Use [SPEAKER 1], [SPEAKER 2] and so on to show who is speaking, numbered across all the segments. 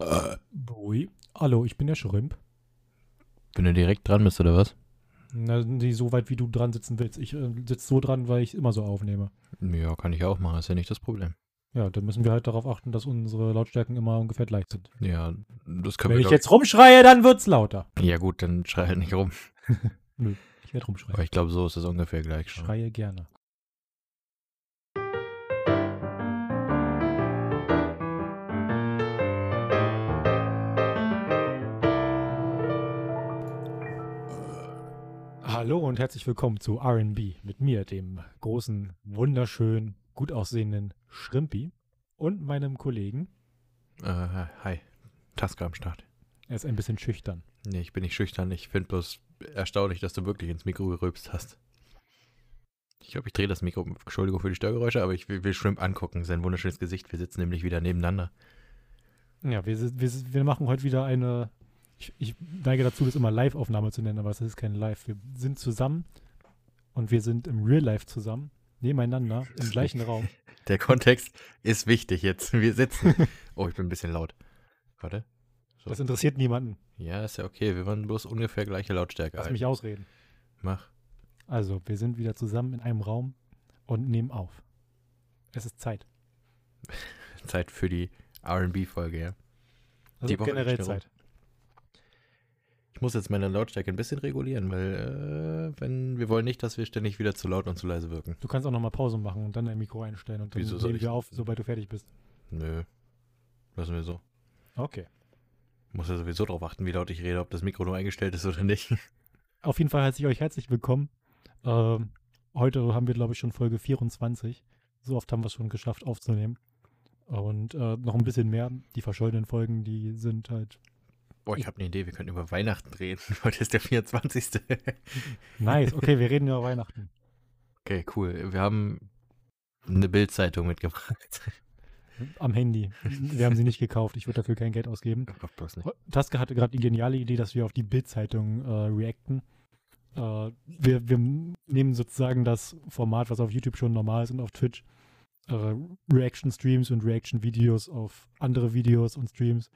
[SPEAKER 1] Äh. Bui. Hallo, ich bin der Schrimp.
[SPEAKER 2] Wenn du direkt dran bist, oder was?
[SPEAKER 1] Na, nicht so weit, wie du dran sitzen willst. Ich äh, sitze so dran, weil ich immer so aufnehme.
[SPEAKER 2] Ja, kann ich auch machen, ist ja nicht das Problem.
[SPEAKER 1] Ja, dann müssen wir halt darauf achten, dass unsere Lautstärken immer ungefähr gleich sind.
[SPEAKER 2] Ja, das können
[SPEAKER 1] Wenn
[SPEAKER 2] wir
[SPEAKER 1] ich jetzt rumschreie, dann wird's lauter.
[SPEAKER 2] Ja gut, dann schrei halt nicht rum.
[SPEAKER 1] Nö, ich werde rumschreien.
[SPEAKER 2] Aber ich glaube, so ist es ungefähr gleich
[SPEAKER 1] Ich schreie gerne. Hallo und herzlich willkommen zu RB mit mir, dem großen, wunderschönen, gut aussehenden Schrimpi und meinem Kollegen.
[SPEAKER 2] Äh, hi. Tasker am Start.
[SPEAKER 1] Er ist ein bisschen schüchtern.
[SPEAKER 2] Nee, ich bin nicht schüchtern. Ich finde bloß erstaunlich, dass du wirklich ins Mikro gerülpst hast. Ich glaube, ich drehe das Mikro. Entschuldigung für die Störgeräusche, aber ich will, will Shrimp angucken. Sein wunderschönes Gesicht. Wir sitzen nämlich wieder nebeneinander.
[SPEAKER 1] Ja, wir, wir, wir machen heute wieder eine, ich, ich neige dazu, das immer Live-Aufnahme zu nennen, aber es ist keine Live. Wir sind zusammen und wir sind im Real Life zusammen, nebeneinander, im gleichen Raum.
[SPEAKER 2] Der Kontext ist wichtig jetzt. Wir sitzen. Oh, ich bin ein bisschen laut. Warte. So.
[SPEAKER 1] Das interessiert niemanden.
[SPEAKER 2] Ja, ist ja okay. Wir waren bloß ungefähr gleiche Lautstärke.
[SPEAKER 1] Lass
[SPEAKER 2] halt.
[SPEAKER 1] mich ausreden.
[SPEAKER 2] Mach.
[SPEAKER 1] Also, wir sind wieder zusammen in einem Raum und nehmen auf. Es ist Zeit.
[SPEAKER 2] Zeit für die RB-Folge, ja.
[SPEAKER 1] Also
[SPEAKER 2] Die
[SPEAKER 1] generell. Zeit.
[SPEAKER 2] Ich muss jetzt meine Lautstärke ein bisschen regulieren, weil äh, wenn wir wollen nicht, dass wir ständig wieder zu laut und zu leise wirken.
[SPEAKER 1] Du kannst auch nochmal Pause machen und dann dein Mikro einstellen und dann
[SPEAKER 2] Wieso soll ich-
[SPEAKER 1] wir auf, sobald du fertig bist.
[SPEAKER 2] Nö. Lassen wir so.
[SPEAKER 1] Okay.
[SPEAKER 2] Muss ja sowieso darauf achten, wie laut ich rede, ob das Mikro nur eingestellt ist oder nicht.
[SPEAKER 1] Auf jeden Fall heiße ich euch herzlich willkommen. Ähm, heute haben wir, glaube ich, schon Folge 24. So oft haben wir es schon geschafft aufzunehmen. Und äh, noch ein bisschen mehr. Die verschollenen Folgen, die sind halt
[SPEAKER 2] Boah, ich habe eine Idee, wir könnten über Weihnachten reden. Heute ist der 24.
[SPEAKER 1] nice. Okay, wir reden über Weihnachten.
[SPEAKER 2] okay, cool. Wir haben eine Bildzeitung mitgebracht.
[SPEAKER 1] Am Handy. Wir haben sie nicht gekauft. Ich würde dafür kein Geld ausgeben.
[SPEAKER 2] Oh Gott, bloß nicht.
[SPEAKER 1] Taske hatte gerade die geniale Idee, dass wir auf die Bild-Zeitung äh, reacten. Äh, wir, wir nehmen sozusagen das Format, was auf YouTube schon normal ist und auf Twitch, äh, Reaction-Streams und Reaction-Videos auf andere Videos und Streams.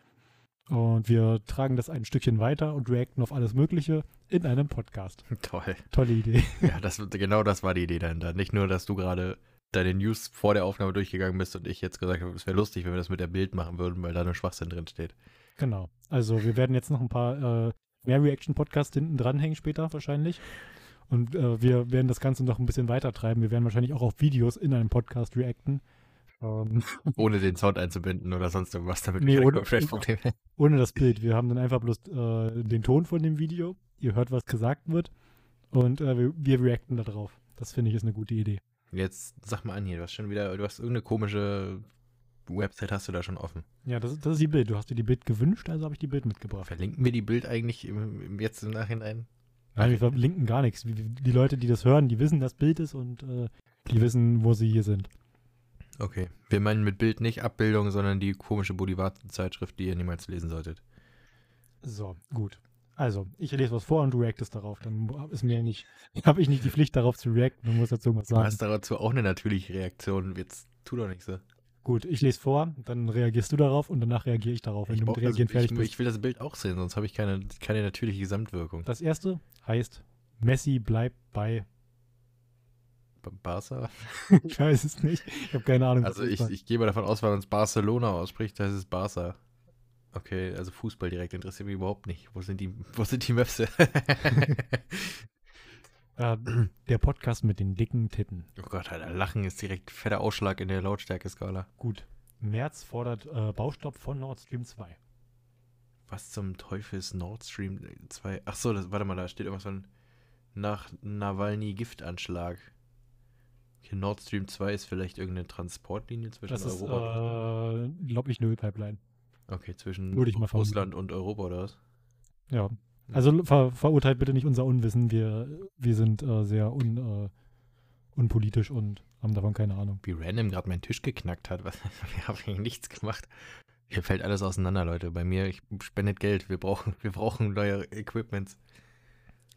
[SPEAKER 1] Und wir tragen das ein Stückchen weiter und reacten auf alles Mögliche in einem Podcast.
[SPEAKER 2] Toll.
[SPEAKER 1] Tolle Idee.
[SPEAKER 2] Ja, das, genau das war die Idee dahinter. Nicht nur, dass du gerade deine News vor der Aufnahme durchgegangen bist und ich jetzt gesagt habe, es wäre lustig, wenn wir das mit der Bild machen würden, weil da nur Schwachsinn drin steht.
[SPEAKER 1] Genau. Also wir werden jetzt noch ein paar äh, mehr Reaction-Podcasts hinten dranhängen später wahrscheinlich. Und äh, wir werden das Ganze noch ein bisschen weiter treiben. Wir werden wahrscheinlich auch auf Videos in einem Podcast reacten. Ähm,
[SPEAKER 2] Ohne den Sound einzubinden oder sonst irgendwas, damit
[SPEAKER 1] Nee, ohne- ohne das Bild. Wir haben dann einfach bloß äh, den Ton von dem Video. Ihr hört, was gesagt wird. Und äh, wir, wir reacten da drauf. Das finde ich ist eine gute Idee.
[SPEAKER 2] Jetzt sag mal an hier, du hast schon wieder, du hast irgendeine komische Website hast du da schon offen.
[SPEAKER 1] Ja, das, ist- das ist die Bild. Du hast dir die Bild gewünscht, also habe ich die Bild mitgebracht.
[SPEAKER 2] Verlinken wir die Bild eigentlich im, im, jetzt im Nachhinein?
[SPEAKER 1] Nein, wir verlinken gar nichts. Die, die Leute, die das hören, die wissen, dass Bild ist und äh, die wissen, wo sie hier sind.
[SPEAKER 2] Okay. Wir meinen mit Bild nicht Abbildung, sondern die komische Boulevard-Zeitschrift, die ihr niemals lesen solltet.
[SPEAKER 1] So, gut. Also, ich lese was vor und du reactest darauf. Dann ist mir nicht, habe ich nicht die Pflicht, darauf zu reacten. Du musst dazu irgendwas
[SPEAKER 2] Du
[SPEAKER 1] sagen.
[SPEAKER 2] hast dazu auch eine natürliche Reaktion. Jetzt tu doch nicht so.
[SPEAKER 1] Gut, ich lese vor, dann reagierst du darauf und danach reagiere ich darauf, wenn
[SPEAKER 2] Ich,
[SPEAKER 1] du mit Reagieren fertig
[SPEAKER 2] ich,
[SPEAKER 1] bist.
[SPEAKER 2] ich will das Bild auch sehen, sonst habe ich keine, keine natürliche Gesamtwirkung.
[SPEAKER 1] Das erste heißt, Messi bleibt bei,
[SPEAKER 2] Barca?
[SPEAKER 1] ich weiß es nicht, ich habe keine Ahnung.
[SPEAKER 2] Also ich, ich gehe mal davon aus, weil man es Barcelona ausspricht, heißt es Barca. Okay, also Fußball direkt interessiert mich überhaupt nicht. Wo sind die, wo sind die Möpse?
[SPEAKER 1] äh, der Podcast mit den dicken Titten.
[SPEAKER 2] oh Gott, Alter, Lachen ist direkt fetter Ausschlag in der Lautstärke-Skala.
[SPEAKER 1] Gut. März fordert äh, Baustopp von Nord Stream 2.
[SPEAKER 2] Was zum Teufel ist Nord Stream 2? Ach so, das, warte mal, da steht irgendwas von nach Nawalny Okay, Nord Stream 2 ist vielleicht irgendeine Transportlinie zwischen
[SPEAKER 1] Das ist,
[SPEAKER 2] Europa.
[SPEAKER 1] äh, glaube ich, eine Ölpipeline.
[SPEAKER 2] okay, zwischen. Russland und Europa oder was?
[SPEAKER 1] Ja. Also ver verurteilt bitte nicht unser Unwissen. Wir, wir sind äh, sehr un, äh, unpolitisch und haben davon keine Ahnung.
[SPEAKER 2] Wie random gerade mein Tisch geknackt hat. Was, wir haben eigentlich nichts gemacht. Hier fällt alles auseinander, Leute. Bei mir, ich spendet Geld. Wir brauchen, wir brauchen neue Equipments.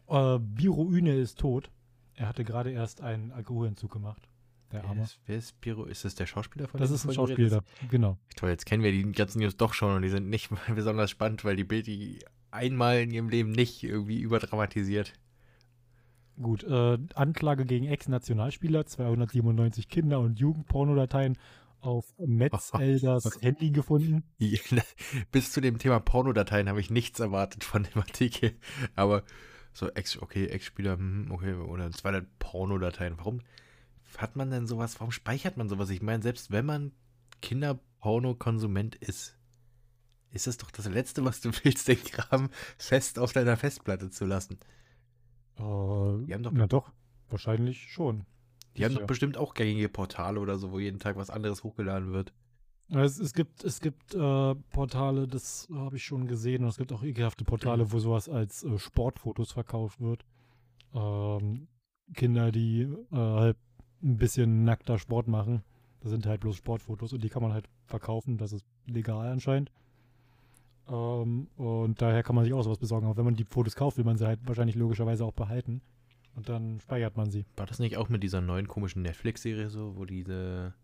[SPEAKER 1] Äh, Biro Üne ist tot. Er hatte gerade erst einen Alkoholentzug gemacht. Der
[SPEAKER 2] Wer
[SPEAKER 1] Arme.
[SPEAKER 2] ist, wer ist Piro? Ist das der Schauspieler von
[SPEAKER 1] Das ist ein Schauspieler, genau.
[SPEAKER 2] Toll, jetzt kennen wir die ganzen News doch schon und die sind nicht besonders spannend, weil die Bild die einmal in ihrem Leben nicht irgendwie überdramatisiert.
[SPEAKER 1] Gut, äh, Anklage gegen Ex-Nationalspieler, 297 Kinder- und Jugendpornodateien auf Metzelders Handy gefunden.
[SPEAKER 2] Bis zu dem Thema Pornodateien habe ich nichts erwartet von dem Artikel. Aber so, Ex, okay, Ex-Spieler, hm, okay, oder 200 Pornodateien. Warum hat man denn sowas? Warum speichert man sowas? Ich meine, selbst wenn man Kinderporno-Konsument ist, ist es doch das Letzte, was du willst, den Kram fest auf deiner Festplatte zu lassen.
[SPEAKER 1] Äh,
[SPEAKER 2] haben doch-
[SPEAKER 1] na doch, wahrscheinlich schon.
[SPEAKER 2] Die haben doch bestimmt auch gängige Portale oder so, wo jeden Tag was anderes hochgeladen wird.
[SPEAKER 1] Es, es gibt, es gibt äh, Portale, das habe ich schon gesehen, und es gibt auch ekelhafte Portale, wo sowas als äh, Sportfotos verkauft wird. Ähm, Kinder, die äh, halt ein bisschen nackter Sport machen. Das sind halt bloß Sportfotos und die kann man halt verkaufen. Das ist legal anscheinend. Ähm, und daher kann man sich auch sowas besorgen. Aber wenn man die Fotos kauft, will man sie halt wahrscheinlich logischerweise auch behalten. Und dann speichert man sie.
[SPEAKER 2] War das nicht auch mit dieser neuen komischen Netflix-Serie so, wo diese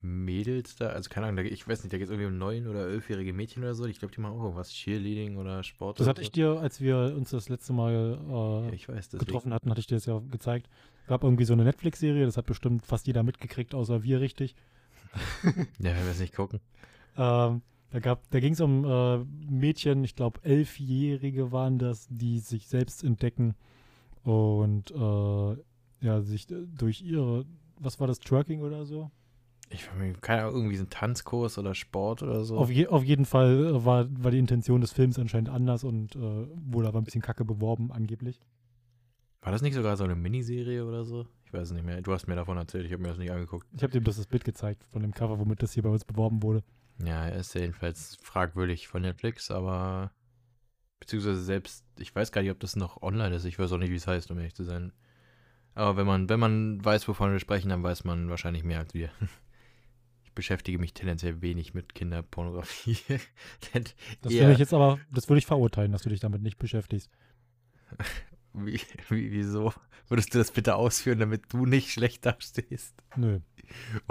[SPEAKER 2] Mädels da, also keine Ahnung, ich weiß nicht, da geht es irgendwie um neun- oder elfjährige Mädchen oder so. Ich glaube, die machen auch irgendwas, Cheerleading oder Sport.
[SPEAKER 1] Das hatte ich
[SPEAKER 2] so.
[SPEAKER 1] dir, als wir uns das letzte Mal
[SPEAKER 2] Ja,
[SPEAKER 1] äh,
[SPEAKER 2] ich weiß,
[SPEAKER 1] getroffen hatten, hatte ich dir das ja gezeigt. Gab irgendwie so eine Netflix-Serie, das hat bestimmt fast jeder mitgekriegt, außer wir richtig.
[SPEAKER 2] Ja, wenn wir es nicht gucken.
[SPEAKER 1] Ähm, da gab, da ging es um äh, Mädchen, ich glaube Elfjährige waren das, die sich selbst entdecken und äh, ja, sich durch ihre, was war das, Twerking oder so?
[SPEAKER 2] Ich keine Ahnung, irgendwie so ein Tanzkurs oder Sport oder so.
[SPEAKER 1] Auf, je, auf jeden Fall äh, war, war die Intention des Films anscheinend anders und äh, wurde aber ein bisschen kacke beworben, angeblich.
[SPEAKER 2] War das nicht sogar so eine Miniserie oder so? Ich weiß es nicht mehr. Du hast mir davon erzählt, ich habe mir das nicht angeguckt.
[SPEAKER 1] Ich habe dir bloß das Bild gezeigt von dem Cover, womit das hier bei uns beworben wurde.
[SPEAKER 2] Ja, er ist ja jedenfalls fragwürdig von Netflix, aber beziehungsweise selbst, ich weiß gar nicht, ob das noch online ist. Ich weiß auch nicht, wie es heißt, um ehrlich zu sein. Aber wenn man, wenn man weiß, wovon wir sprechen, dann weiß man wahrscheinlich mehr als wir. Ich beschäftige mich tendenziell wenig mit Kinderpornografie.
[SPEAKER 1] Das würde ich jetzt aber, das würde ich verurteilen, dass du dich damit nicht beschäftigst.
[SPEAKER 2] wie, wie, wieso? Würdest du das bitte ausführen, damit du nicht schlecht dastehst?
[SPEAKER 1] Nö.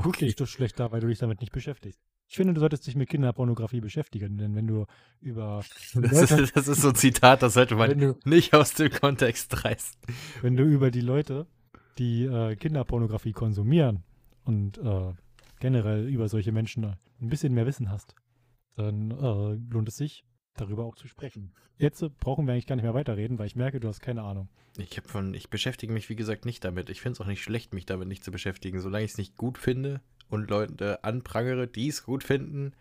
[SPEAKER 1] Du
[SPEAKER 2] Okay.
[SPEAKER 1] stehst doch schlecht da, weil du dich damit nicht beschäftigst. Ich finde, du solltest dich mit Kinderpornografie beschäftigen, denn wenn du über
[SPEAKER 2] Das
[SPEAKER 1] Leute,
[SPEAKER 2] ist, das ist so ein Zitat, das sollte man
[SPEAKER 1] du,
[SPEAKER 2] nicht aus dem Kontext reißen.
[SPEAKER 1] wenn du über die Leute, die äh, Kinderpornografie konsumieren und äh, generell über solche Menschen ein bisschen mehr Wissen hast, dann äh, lohnt es sich, darüber auch zu sprechen. Jetzt brauchen wir eigentlich gar nicht mehr weiterreden, weil ich merke, du hast keine Ahnung.
[SPEAKER 2] Ich habe von, ich beschäftige mich wie gesagt nicht damit. Ich finde es auch nicht schlecht, mich damit nicht zu beschäftigen. Solange ich es nicht gut finde und Leute anprangere, die es gut finden,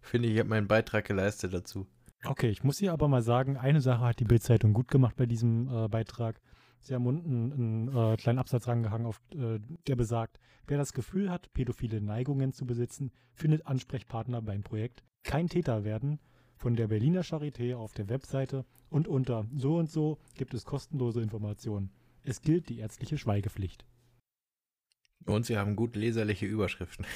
[SPEAKER 2] finde ich, ich habe meinen Beitrag geleistet dazu.
[SPEAKER 1] Okay, ich muss hier aber mal sagen, eine Sache hat die Bild-Zeitung gut gemacht bei diesem äh, Beitrag. Sie haben unten einen äh, kleinen Absatz rangehangen, auf, äh, der besagt, wer das Gefühl hat, pädophile Neigungen zu besitzen, findet Ansprechpartner beim Projekt Kein Täter werden von der Berliner Charité auf der Webseite und unter so und so gibt es kostenlose Informationen. Es gilt die ärztliche Schweigepflicht.
[SPEAKER 2] Und sie haben gut leserliche Überschriften.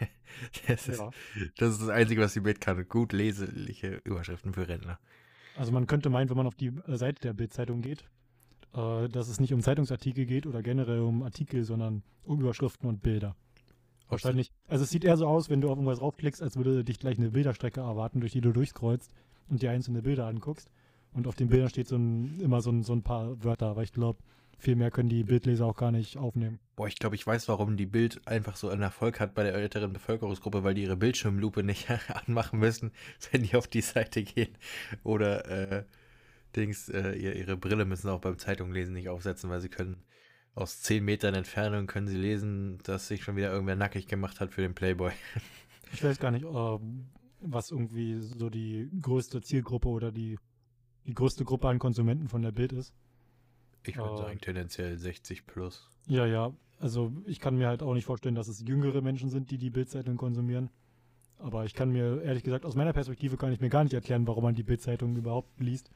[SPEAKER 2] das, ist,
[SPEAKER 1] Ja.
[SPEAKER 2] das ist das Einzige, was sie kann. Gut leserliche Überschriften für Rentner.
[SPEAKER 1] Also man könnte meinen, wenn man auf die äh, Seite der Bild-Zeitung geht, äh, dass es nicht um Zeitungsartikel geht oder generell um Artikel, sondern um Überschriften und Bilder. Wahrscheinlich. Also es sieht eher so aus, wenn du auf irgendwas raufklickst, als würde dich gleich eine Bilderstrecke erwarten, durch die du durchscrollst und dir einzelne Bilder anguckst. Und auf den Bildern steht so ein, immer so ein, so ein paar Wörter, aber ich glaube, viel mehr können die Bildleser auch gar nicht aufnehmen.
[SPEAKER 2] Boah, ich glaube, ich weiß, warum die Bild einfach so einen Erfolg hat bei der älteren Bevölkerungsgruppe, weil die ihre Bildschirmlupe nicht anmachen müssen, wenn die auf die Seite gehen. Oder äh, Dings, äh, ihr- ihre Brille müssen auch beim Zeitunglesen nicht aufsetzen, weil sie können aus 10 Metern Entfernung können sie lesen, dass sich schon wieder irgendwer nackig gemacht hat für den Playboy.
[SPEAKER 1] Ich weiß gar nicht, was irgendwie so die größte Zielgruppe oder die, die größte Gruppe an Konsumenten von der Bild ist.
[SPEAKER 2] Ich würde
[SPEAKER 1] Oh.
[SPEAKER 2] sagen, tendenziell 60 plus.
[SPEAKER 1] Ja, ja. Also ich kann mir halt auch nicht vorstellen, dass es jüngere Menschen sind, die die Bildzeitung konsumieren. Aber ich kann mir, ehrlich gesagt, aus meiner Perspektive kann ich mir gar nicht erklären, warum man die Bildzeitung überhaupt liest.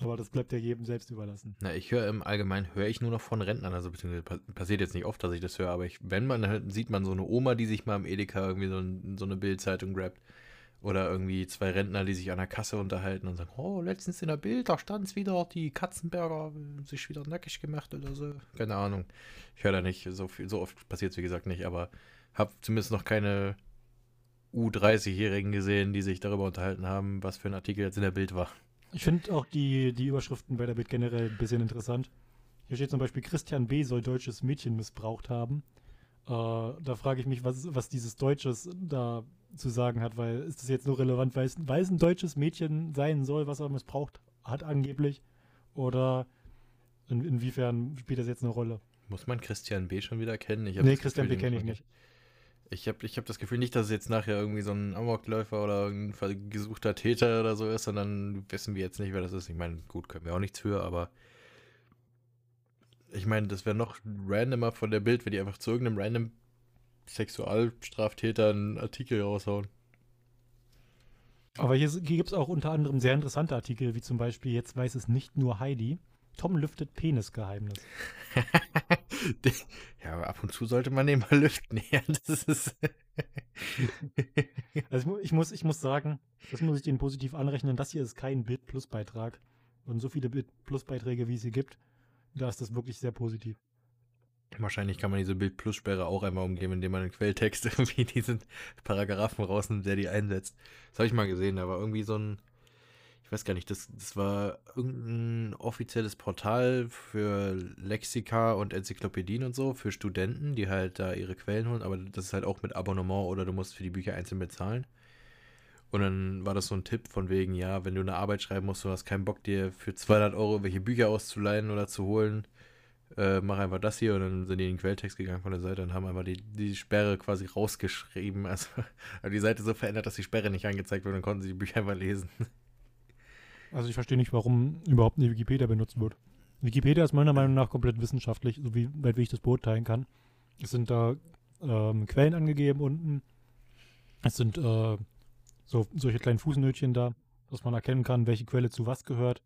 [SPEAKER 1] Aber das bleibt ja jedem selbst überlassen.
[SPEAKER 2] Na, ich höre im Allgemeinen, höre ich nur noch von Rentnern, also beziehungsweise pa passiert jetzt nicht oft, dass ich das höre, aber ich, wenn man, dann sieht man so eine Oma, die sich mal im Edeka irgendwie so, ein, so eine Bildzeitung grabt. Oder irgendwie zwei Rentner, die sich an der Kasse unterhalten und sagen, oh, letztens in der Bild, da stand es wieder, die Katzenberger sich wieder nackig gemacht oder so. Keine Ahnung. Ich höre da nicht, so viel, so oft passiert es wie gesagt nicht, aber habe zumindest noch keine U30-Jährigen gesehen, die sich darüber unterhalten haben, was für ein Artikel jetzt in der Bild war.
[SPEAKER 1] Ich finde auch die, die Überschriften bei der Bild generell ein bisschen interessant. Hier steht zum Beispiel, Christian B. soll deutsches Mädchen missbraucht haben. Äh, da frage ich mich, was, was dieses Deutsches da zu sagen hat, weil ist das jetzt nur relevant, weil es, weil es ein deutsches Mädchen sein soll, was er missbraucht hat angeblich? Oder in, inwiefern spielt das jetzt eine Rolle?
[SPEAKER 2] Muss man Christian B. schon wieder kennen?
[SPEAKER 1] Ich nee, Christian Gefühl, B. kenne ich nicht.
[SPEAKER 2] Ich habe ich hab das Gefühl nicht, dass es jetzt nachher irgendwie so ein Amokläufer oder ein gesuchter Täter oder so ist, sondern wissen wir jetzt nicht, wer das ist. Ich meine, gut, können wir auch nichts für, aber ich meine, das wäre noch randomer von der Bild, wenn die einfach zu irgendeinem random Sexualstraftäter einen Artikel raushauen.
[SPEAKER 1] Aber hier, hier gibt es auch unter anderem sehr interessante Artikel, wie zum Beispiel Jetzt weiß es nicht nur Heidi. Tom lüftet Penisgeheimnis.
[SPEAKER 2] ja, aber ab und zu sollte man den mal lüften. Ja, das ist
[SPEAKER 1] also ich muss, ich muss sagen, das muss ich denen positiv anrechnen. Das hier ist kein Bit-Plus-Beitrag. Und so viele Bit-Plus-Beiträge, wie es hier gibt, da ist das wirklich sehr positiv.
[SPEAKER 2] Wahrscheinlich kann man diese Bild-Plus-Sperre auch einmal umgehen, indem man einen Quelltext irgendwie diesen Paragraphen rausnimmt, der die einsetzt. Das habe ich mal gesehen, da war irgendwie so ein ich weiß gar nicht, das, das war irgendein offizielles Portal für Lexika und Enzyklopädien und so, für Studenten, die halt da ihre Quellen holen, aber das ist halt auch mit Abonnement oder du musst für die Bücher einzeln bezahlen. Und dann war das so ein Tipp von wegen, ja, wenn du eine Arbeit schreiben musst, du hast keinen Bock, dir für 200 Euro welche Bücher auszuleihen oder zu holen, äh, mach einfach das hier. Und dann sind die in den Quelltext gegangen von der Seite und haben einfach die, die Sperre quasi rausgeschrieben. Also, also die Seite so verändert, dass die Sperre nicht angezeigt wird und dann konnten sie die Bücher einfach lesen.
[SPEAKER 1] Also ich verstehe nicht, warum überhaupt eine Wikipedia benutzt wird. Wikipedia ist meiner Meinung nach komplett wissenschaftlich, so wie, weit wie ich das beurteilen kann. Es sind da ähm, Quellen angegeben unten. Es sind äh, so, solche kleinen Fußnötchen da, dass man erkennen kann, welche Quelle zu was gehört.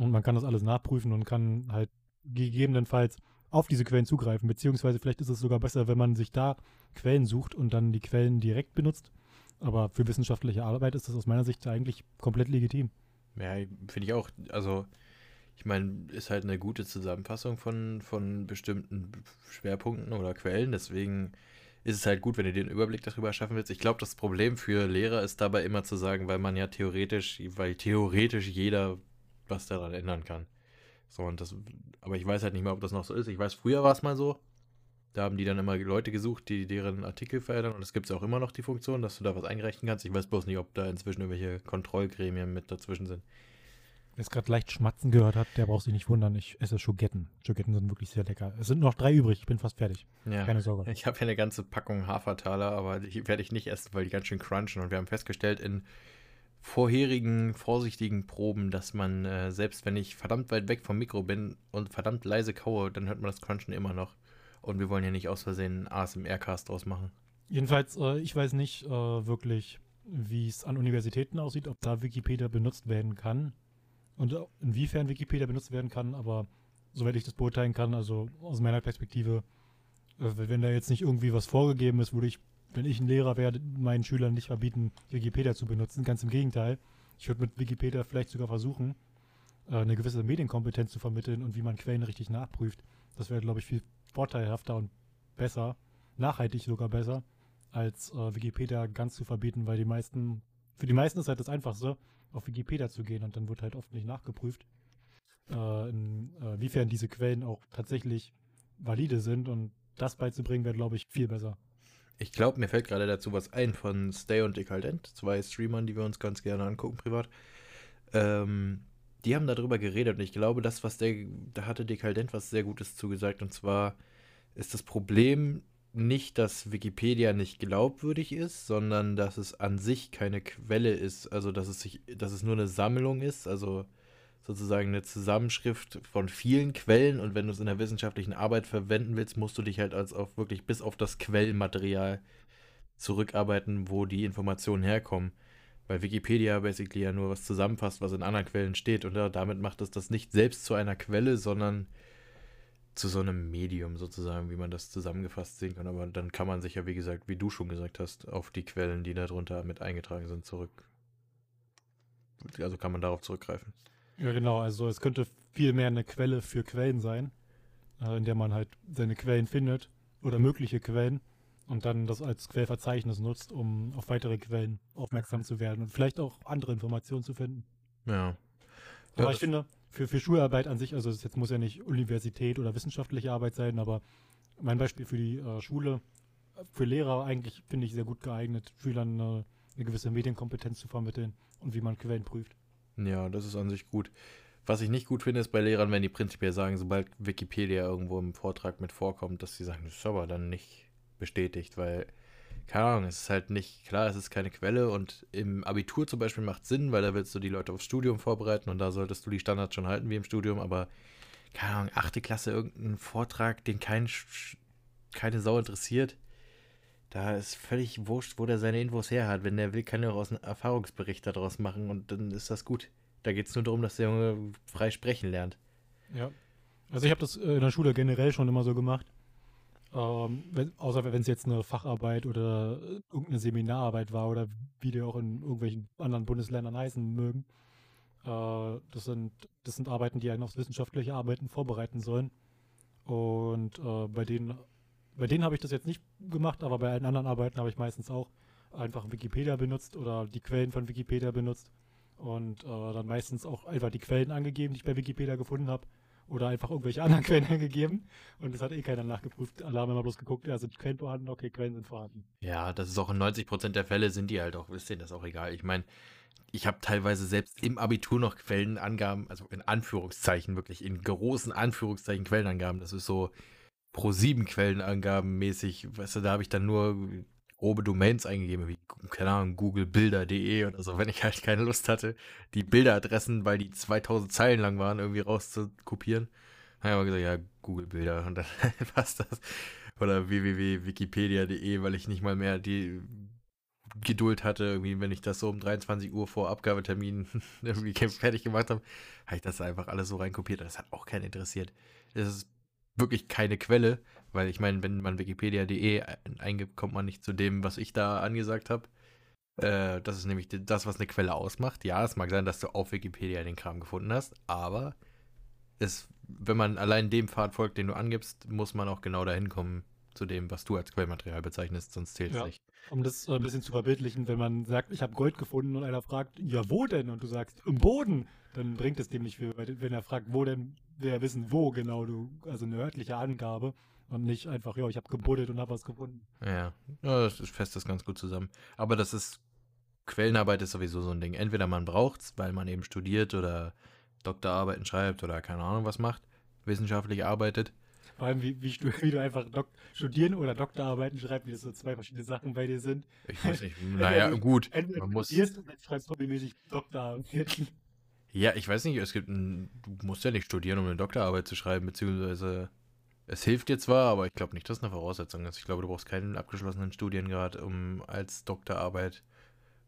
[SPEAKER 1] Und man kann das alles nachprüfen und kann halt gegebenenfalls auf diese Quellen zugreifen. Beziehungsweise vielleicht ist es sogar besser, wenn man sich da Quellen sucht und dann die Quellen direkt benutzt. Aber für wissenschaftliche Arbeit ist das aus meiner Sicht eigentlich komplett legitim.
[SPEAKER 2] Ja, finde ich auch. Also, ich meine, ist halt eine gute Zusammenfassung von, von bestimmten Schwerpunkten oder Quellen. Deswegen ist es halt gut, wenn du den Überblick darüber schaffen willst. Ich glaube, das Problem für Lehrer ist dabei immer zu sagen, weil man ja theoretisch, weil theoretisch jeder was daran ändern kann. So, und das, aber ich weiß halt nicht mehr, ob das noch so ist. Ich weiß, früher war es mal so. Da haben die dann immer Leute gesucht, die deren Artikel verändern. Und es gibt ja auch immer noch die Funktion, dass du da was einreichen kannst. Ich weiß bloß nicht, ob da inzwischen irgendwelche Kontrollgremien mit dazwischen sind.
[SPEAKER 1] Wer es gerade leicht schmatzen gehört hat, der braucht sich nicht wundern. Ich esse Schogetten. Schogetten sind wirklich sehr lecker. Es sind noch drei übrig. Ich bin fast fertig.
[SPEAKER 2] Ja. Keine Sorge. Ich habe hier eine ganze Packung Hafertaler, aber die werde ich nicht essen, weil die ganz schön crunchen. Und wir haben festgestellt in vorherigen vorsichtigen Proben, dass man, äh, selbst wenn ich verdammt weit weg vom Mikro bin und verdammt leise kaue, dann hört man das Crunchen immer noch. Und wir wollen ja nicht aus Versehen einen ASMR-Cast draus machen.
[SPEAKER 1] Jedenfalls, äh, ich weiß nicht äh, wirklich, wie es an Universitäten aussieht, ob da Wikipedia benutzt werden kann und inwiefern Wikipedia benutzt werden kann, aber soweit ich das beurteilen kann, also aus meiner Perspektive, äh, wenn da jetzt nicht irgendwie was vorgegeben ist, würde ich, wenn ich ein Lehrer wäre, meinen Schülern nicht verbieten, Wikipedia zu benutzen. Ganz im Gegenteil. Ich würde mit Wikipedia vielleicht sogar versuchen, äh, eine gewisse Medienkompetenz zu vermitteln und wie man Quellen richtig nachprüft. Das wäre, glaube ich, viel vorteilhafter und besser, nachhaltig sogar besser, als äh, Wikipedia ganz zu verbieten, weil die meisten, für die meisten ist halt das Einfachste, auf Wikipedia zu gehen und dann wird halt oft nicht nachgeprüft, äh, inwiefern äh, diese Quellen auch tatsächlich valide sind und das beizubringen wäre, glaube ich, viel besser.
[SPEAKER 2] Ich glaube, mir fällt gerade dazu was ein von Stay und Decadent, zwei Streamern, die wir uns ganz gerne angucken privat. Ähm, die haben darüber geredet und ich glaube, das, was der, da hatte Dekadent was sehr Gutes zugesagt und zwar ist das Problem nicht, dass Wikipedia nicht glaubwürdig ist, sondern dass es an sich keine Quelle ist, also dass es sich, dass es nur eine Sammlung ist, also sozusagen eine Zusammenschrift von vielen Quellen und wenn du es in der wissenschaftlichen Arbeit verwenden willst, musst du dich halt als auf wirklich bis auf das Quellmaterial zurückarbeiten, wo die Informationen herkommen weil Wikipedia basically ja nur was zusammenfasst, was in anderen Quellen steht und damit macht es das nicht selbst zu einer Quelle, sondern zu so einem Medium sozusagen, wie man das zusammengefasst sehen kann. Aber dann kann man sich ja, wie gesagt, wie du schon gesagt hast, auf die Quellen, die darunter mit eingetragen sind, zurück. Also kann man darauf zurückgreifen.
[SPEAKER 1] Ja, genau. Also es könnte viel mehr eine Quelle für Quellen sein, äh, in der man halt seine Quellen findet oder mögliche Quellen und dann das als Quellverzeichnis nutzt, um auf weitere Quellen aufmerksam zu werden und vielleicht auch andere Informationen zu finden.
[SPEAKER 2] Ja.
[SPEAKER 1] Aber
[SPEAKER 2] Ja,
[SPEAKER 1] ich finde, für, für Schularbeit an sich, also es jetzt muss ja nicht Universität oder wissenschaftliche Arbeit sein, aber mein Beispiel für die äh, Schule, für Lehrer eigentlich finde ich sehr gut geeignet, Schülern äh, eine gewisse Medienkompetenz zu vermitteln und wie man Quellen prüft.
[SPEAKER 2] Ja, das ist an sich gut. Was ich nicht gut finde, ist bei Lehrern, wenn die prinzipiell sagen, sobald Wikipedia irgendwo im Vortrag mit vorkommt, dass sie sagen, das ist aber dann nicht bestätigt, weil, keine Ahnung, es ist halt nicht, klar, es ist keine Quelle und im Abitur zum Beispiel macht Sinn, weil da willst du die Leute aufs Studium vorbereiten und da solltest du die Standards schon halten wie im Studium, aber, keine Ahnung, achte Klasse, irgendein Vortrag, den kein, keine Sau interessiert, da ist völlig wurscht, wo der seine Infos her hat. Wenn der will, kann er auch einen Erfahrungsbericht daraus machen und dann ist das gut. Da geht es nur darum, dass der Junge frei sprechen lernt.
[SPEAKER 1] Ja. Also ich habe das äh, in der Schule generell schon immer so gemacht. Ähm, wenn, außer wenn es jetzt eine Facharbeit oder irgendeine Seminararbeit war oder wie die auch in irgendwelchen anderen Bundesländern heißen mögen. Äh, das, sind, das sind Arbeiten, die einen aufs wissenschaftliche Arbeiten vorbereiten sollen. Und äh, bei denen, bei denen habe ich das jetzt nicht gemacht, aber bei allen anderen Arbeiten habe ich meistens auch einfach Wikipedia benutzt oder die Quellen von Wikipedia benutzt. Und äh, dann meistens auch einfach die Quellen angegeben, die ich bei Wikipedia gefunden habe. Oder einfach irgendwelche anderen Quellen angegeben. Und das hat eh keiner nachgeprüft. Alle haben immer bloß geguckt, ja, sind Quellen vorhanden? Okay, Quellen sind vorhanden.
[SPEAKER 2] Ja, das ist auch in 90% der Fälle sind die halt auch, ist denen das auch egal. Ich meine, ich habe teilweise selbst im Abitur noch Quellenangaben, also in Anführungszeichen, wirklich in großen Anführungszeichen Quellenangaben. Das ist so pro sieben Quellenangaben mäßig. Weißt du, da habe ich dann nur grobe Domains eingegeben, wie, keine Ahnung, googlebilder.de oder so, wenn ich halt keine Lust hatte, die Bilderadressen, weil die 2000 Zeilen lang waren, irgendwie rauszukopieren. Dann habe ich gesagt, ja, Google Bilder und dann passt das. Oder www.wikipedia.de, weil ich nicht mal mehr die Geduld hatte, irgendwie, wenn ich das so um 23 Uhr vor Abgabetermin irgendwie fertig gemacht habe, habe ich das einfach alles so reinkopiert. Das hat auch keinen interessiert. Das ist wirklich keine Quelle, weil ich meine, wenn man wikipedia.de eingibt, kommt man nicht zu dem, was ich da angesagt habe. Äh, das ist nämlich das, was eine Quelle ausmacht. Ja, es mag sein, dass du auf Wikipedia den Kram gefunden hast, aber es, wenn man allein dem Pfad folgt, den du angibst, muss man auch genau dahin kommen zu dem, was du als Quellmaterial bezeichnest, sonst zählt es
[SPEAKER 1] Ja.
[SPEAKER 2] nicht.
[SPEAKER 1] Um das äh, ein bisschen zu verbildlichen, wenn man sagt, ich habe Gold gefunden und einer fragt, ja, wo denn? Und du sagst, im Boden, dann bringt es dem nicht viel. Weil wenn er fragt, wo denn, will er wissen, wo genau du, also eine örtliche Angabe und nicht einfach, ja, ich habe gebuddelt und habe was gefunden.
[SPEAKER 2] Ja, ja, das fest das ganz gut zusammen. Aber das ist, Quellenarbeit ist sowieso so ein Ding. Entweder man braucht es, weil man eben studiert oder Doktorarbeiten schreibt oder keine Ahnung was macht, wissenschaftlich arbeitet.
[SPEAKER 1] Vor allem, wie, wie, wie du einfach Dok studieren oder Doktorarbeiten schreibst, wie das so zwei verschiedene Sachen bei dir sind.
[SPEAKER 2] Ich weiß nicht, naja, gut.
[SPEAKER 1] Entweder
[SPEAKER 2] Man
[SPEAKER 1] du
[SPEAKER 2] muss,
[SPEAKER 1] studierst und dann schreibst hobbymäßig Doktorarbeiten.
[SPEAKER 2] ja, ich weiß nicht, es gibt ein, du musst ja nicht studieren, um eine Doktorarbeit zu schreiben, beziehungsweise es hilft dir zwar, aber ich glaube nicht, dass es eine Voraussetzung ist. Ich glaube, du brauchst keinen abgeschlossenen Studiengrad, um als Doktorarbeit.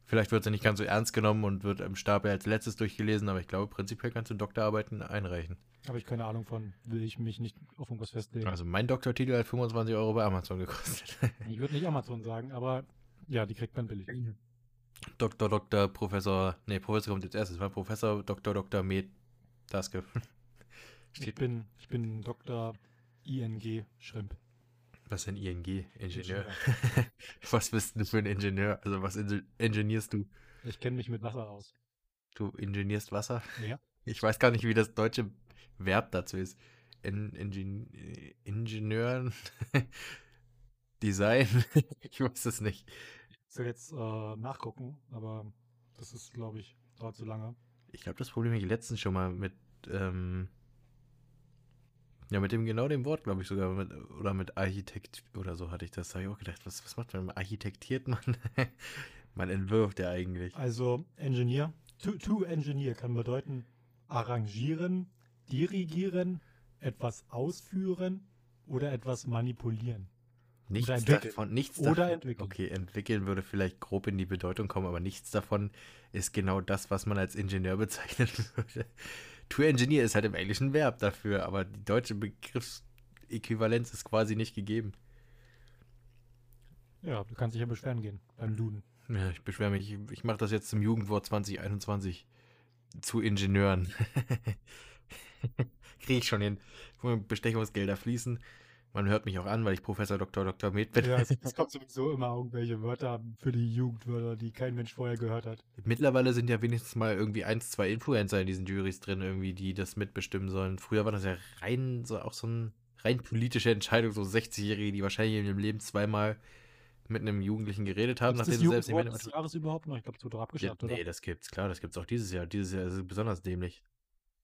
[SPEAKER 2] Vielleicht wird sie nicht ganz so ernst genommen und wird im Stapel als letztes durchgelesen, aber ich glaube, prinzipiell kannst du Doktorarbeiten einreichen.
[SPEAKER 1] Habe ich keine Ahnung von, will ich mich nicht auf irgendwas festlegen.
[SPEAKER 2] Also mein Doktortitel hat 25 Euro bei Amazon gekostet.
[SPEAKER 1] Ich würde nicht Amazon sagen, aber ja, die kriegt man billig.
[SPEAKER 2] Doktor, Doktor, Professor, nee, Professor kommt jetzt erstes, war Professor, Doktor, Doktor, Med, Daske.
[SPEAKER 1] Ich bin, ich bin Dr. ING Schrimp.
[SPEAKER 2] was ist denn ING? Ingenieur. was bist du für ein Ingenieur? Also was inge- ingenierst du?
[SPEAKER 1] Ich kenne mich mit Wasser aus.
[SPEAKER 2] Du ingenierst Wasser?
[SPEAKER 1] Ja.
[SPEAKER 2] Ich weiß gar nicht, wie das deutsche Verb dazu ist. In, Ingen, Ingenieur, Design, ich weiß es nicht.
[SPEAKER 1] Ich soll jetzt äh, nachgucken, aber das ist, glaube ich, dauert zu lange.
[SPEAKER 2] Ich habe das Problem hier letztens schon mal mit, ähm, ja, mit dem genau dem Wort, glaube ich sogar, mit, oder mit Architekt oder so hatte ich das. Da habe ich auch gedacht, was, was macht man? Architektiert man? man entwirft ja eigentlich.
[SPEAKER 1] Also Engineer, to, to Engineer kann bedeuten arrangieren, dirigieren, etwas ausführen oder etwas manipulieren.
[SPEAKER 2] Nichts
[SPEAKER 1] entwickeln.
[SPEAKER 2] davon, nichts
[SPEAKER 1] Oder
[SPEAKER 2] davon.
[SPEAKER 1] entwickeln.
[SPEAKER 2] Okay, entwickeln würde vielleicht grob in die Bedeutung kommen, aber nichts davon ist genau das, was man als Ingenieur bezeichnen würde. To engineer ist halt im Englischen Verb dafür, aber die deutsche Begriffs, Äquivalenz ist quasi nicht gegeben.
[SPEAKER 1] Ja, du kannst dich ja beschweren gehen beim Duden.
[SPEAKER 2] Ja, ich beschwere mich. Ich, ich mache das jetzt zum Jugendwort 2021 zu Ingenieuren. Kriege ich schon hin. Wo Bestechungsgelder fließen. Man hört mich auch an, weil ich Professor Dr. Dr. Med bin.
[SPEAKER 1] Ja, es, es kommt sowieso immer irgendwelche Wörter für die Jugendwörter, die kein Mensch vorher gehört hat.
[SPEAKER 2] Mittlerweile sind ja wenigstens mal irgendwie eins, zwei Influencer in diesen Juries drin, irgendwie, die das mitbestimmen sollen. Früher war das ja rein so auch so eine rein politische Entscheidung, so 60-Jährige, die wahrscheinlich in ihrem Leben zweimal mit einem Jugendlichen geredet haben,
[SPEAKER 1] Gibt's
[SPEAKER 2] nachdem
[SPEAKER 1] das
[SPEAKER 2] sie selbst nicht
[SPEAKER 1] Jahres überhaupt noch? Ich glaube, es wurde doch
[SPEAKER 2] ja,
[SPEAKER 1] abgeschafft,
[SPEAKER 2] Nee,
[SPEAKER 1] oder?
[SPEAKER 2] das gibt's, klar, das gibt's auch dieses Jahr. Dieses Jahr ist es besonders dämlich.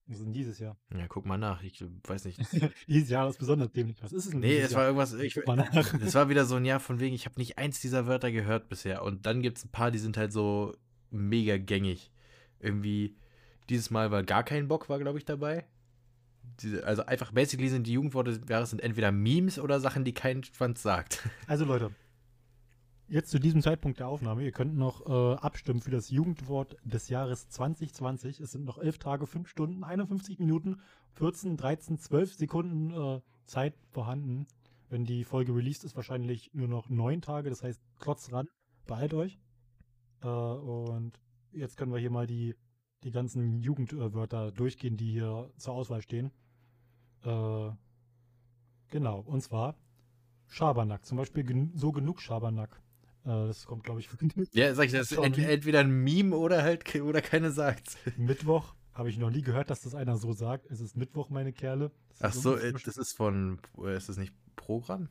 [SPEAKER 1] Denn dieses Jahr.
[SPEAKER 2] Ja, guck mal nach, ich weiß nicht.
[SPEAKER 1] dieses Jahr ist besonders dämlich. Was ist es denn
[SPEAKER 2] Nee, es war
[SPEAKER 1] Jahr?
[SPEAKER 2] irgendwas, ich,
[SPEAKER 1] Guck mal nach.
[SPEAKER 2] es war wieder so ein Jahr von wegen, ich habe nicht eins dieser Wörter gehört bisher. Und dann gibt es ein paar, die sind halt so mega gängig. Irgendwie, dieses Mal war gar kein Bock, war glaube ich dabei. Diese, also einfach, basically sind die Jugendworte des Jahres sind entweder Memes oder Sachen, die kein Schwanz sagt.
[SPEAKER 1] Also Leute, jetzt zu diesem Zeitpunkt der Aufnahme, ihr könnt noch äh, abstimmen für das Jugendwort des Jahres 2020. Es sind noch 11 Tage, 5 Stunden, 51 Minuten, 14, 13, 12 Sekunden äh, Zeit vorhanden. Wenn die Folge released ist, wahrscheinlich nur noch 9 Tage. Das heißt, trotz ran, beeilt euch. Äh, und jetzt können wir hier mal die, die ganzen Jugendwörter durchgehen, die hier zur Auswahl stehen. Äh, genau, und zwar Schabernack. Zum Beispiel gen so genug Schabernack. Äh, das kommt, glaube ich,
[SPEAKER 2] Ja, sag ich, das ist entweder ein Meme oder halt oder keine sagt.
[SPEAKER 1] Mittwoch. Habe ich noch nie gehört, dass das einer so sagt. Es ist Mittwoch, meine Kerle.
[SPEAKER 2] Ach so, äh, das ist von, äh, ist das nicht Programm?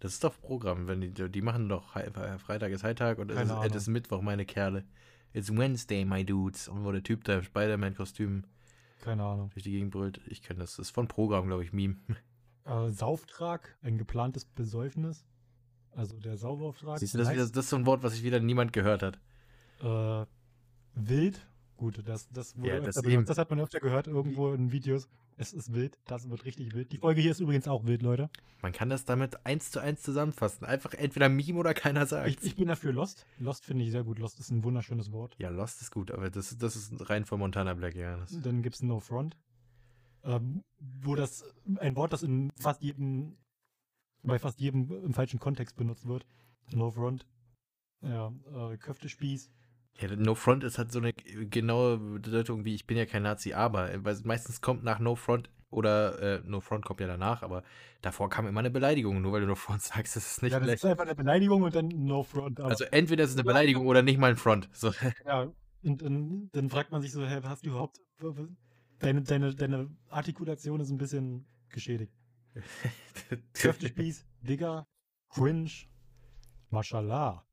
[SPEAKER 2] Das ist doch Programm, wenn die, die machen doch Freitag ist Heitag und es ist, es ist Mittwoch, meine Kerle. It's Wednesday, my dudes. Und wo der Typ da im Spider-Man-Kostüm
[SPEAKER 1] Keine Ahnung.
[SPEAKER 2] durch die Gegend brüllt. Ich kenne das. Das ist von Programm, glaube ich, Meme.
[SPEAKER 1] Äh, Sauftrag, ein geplantes Besäufnis. Also der Sauerauftrag.
[SPEAKER 2] Siehst du, das, das ist so ein Wort, was sich wieder niemand gehört hat.
[SPEAKER 1] Äh, wild. Gut, das, das, wurde
[SPEAKER 2] Ja, das
[SPEAKER 1] benutzt. das hat man öfter gehört irgendwo in Videos. Es ist wild. Das wird richtig wild. Die Folge hier ist übrigens auch wild, Leute.
[SPEAKER 2] Man kann das damit eins zu eins zusammenfassen. Einfach entweder Meme oder keiner sagt.
[SPEAKER 1] Ich, ich bin dafür Lost. Lost finde ich sehr gut. Lost ist ein wunderschönes Wort.
[SPEAKER 2] ja, Lost ist gut, aber das, das ist rein von Montana Black, ja.
[SPEAKER 1] Dann gibt es No Front. Ähm, wo das ein Wort, das in fast jedem, bei fast jedem im falschen Kontext benutzt wird. No Front. Ja, äh, Köftespieß.
[SPEAKER 2] Ja, No Front ist halt so eine genaue Bedeutung wie ich bin ja kein Nazi, aber äh, weil meistens kommt nach No Front oder äh, No Front kommt ja danach, aber davor kam immer eine Beleidigung. Nur weil du No Front sagst, ist es nicht
[SPEAKER 1] ja, das ist einfach eine Beleidigung und dann No Front.
[SPEAKER 2] Also entweder ist es eine Beleidigung oder nicht mal ein Front. So.
[SPEAKER 1] ja, und dann, dann fragt man sich so, hä, hast du überhaupt. Deine, deine, deine Artikulation ist ein bisschen geschädigt. Köftespieß, Digger, Cringe, Mashallah.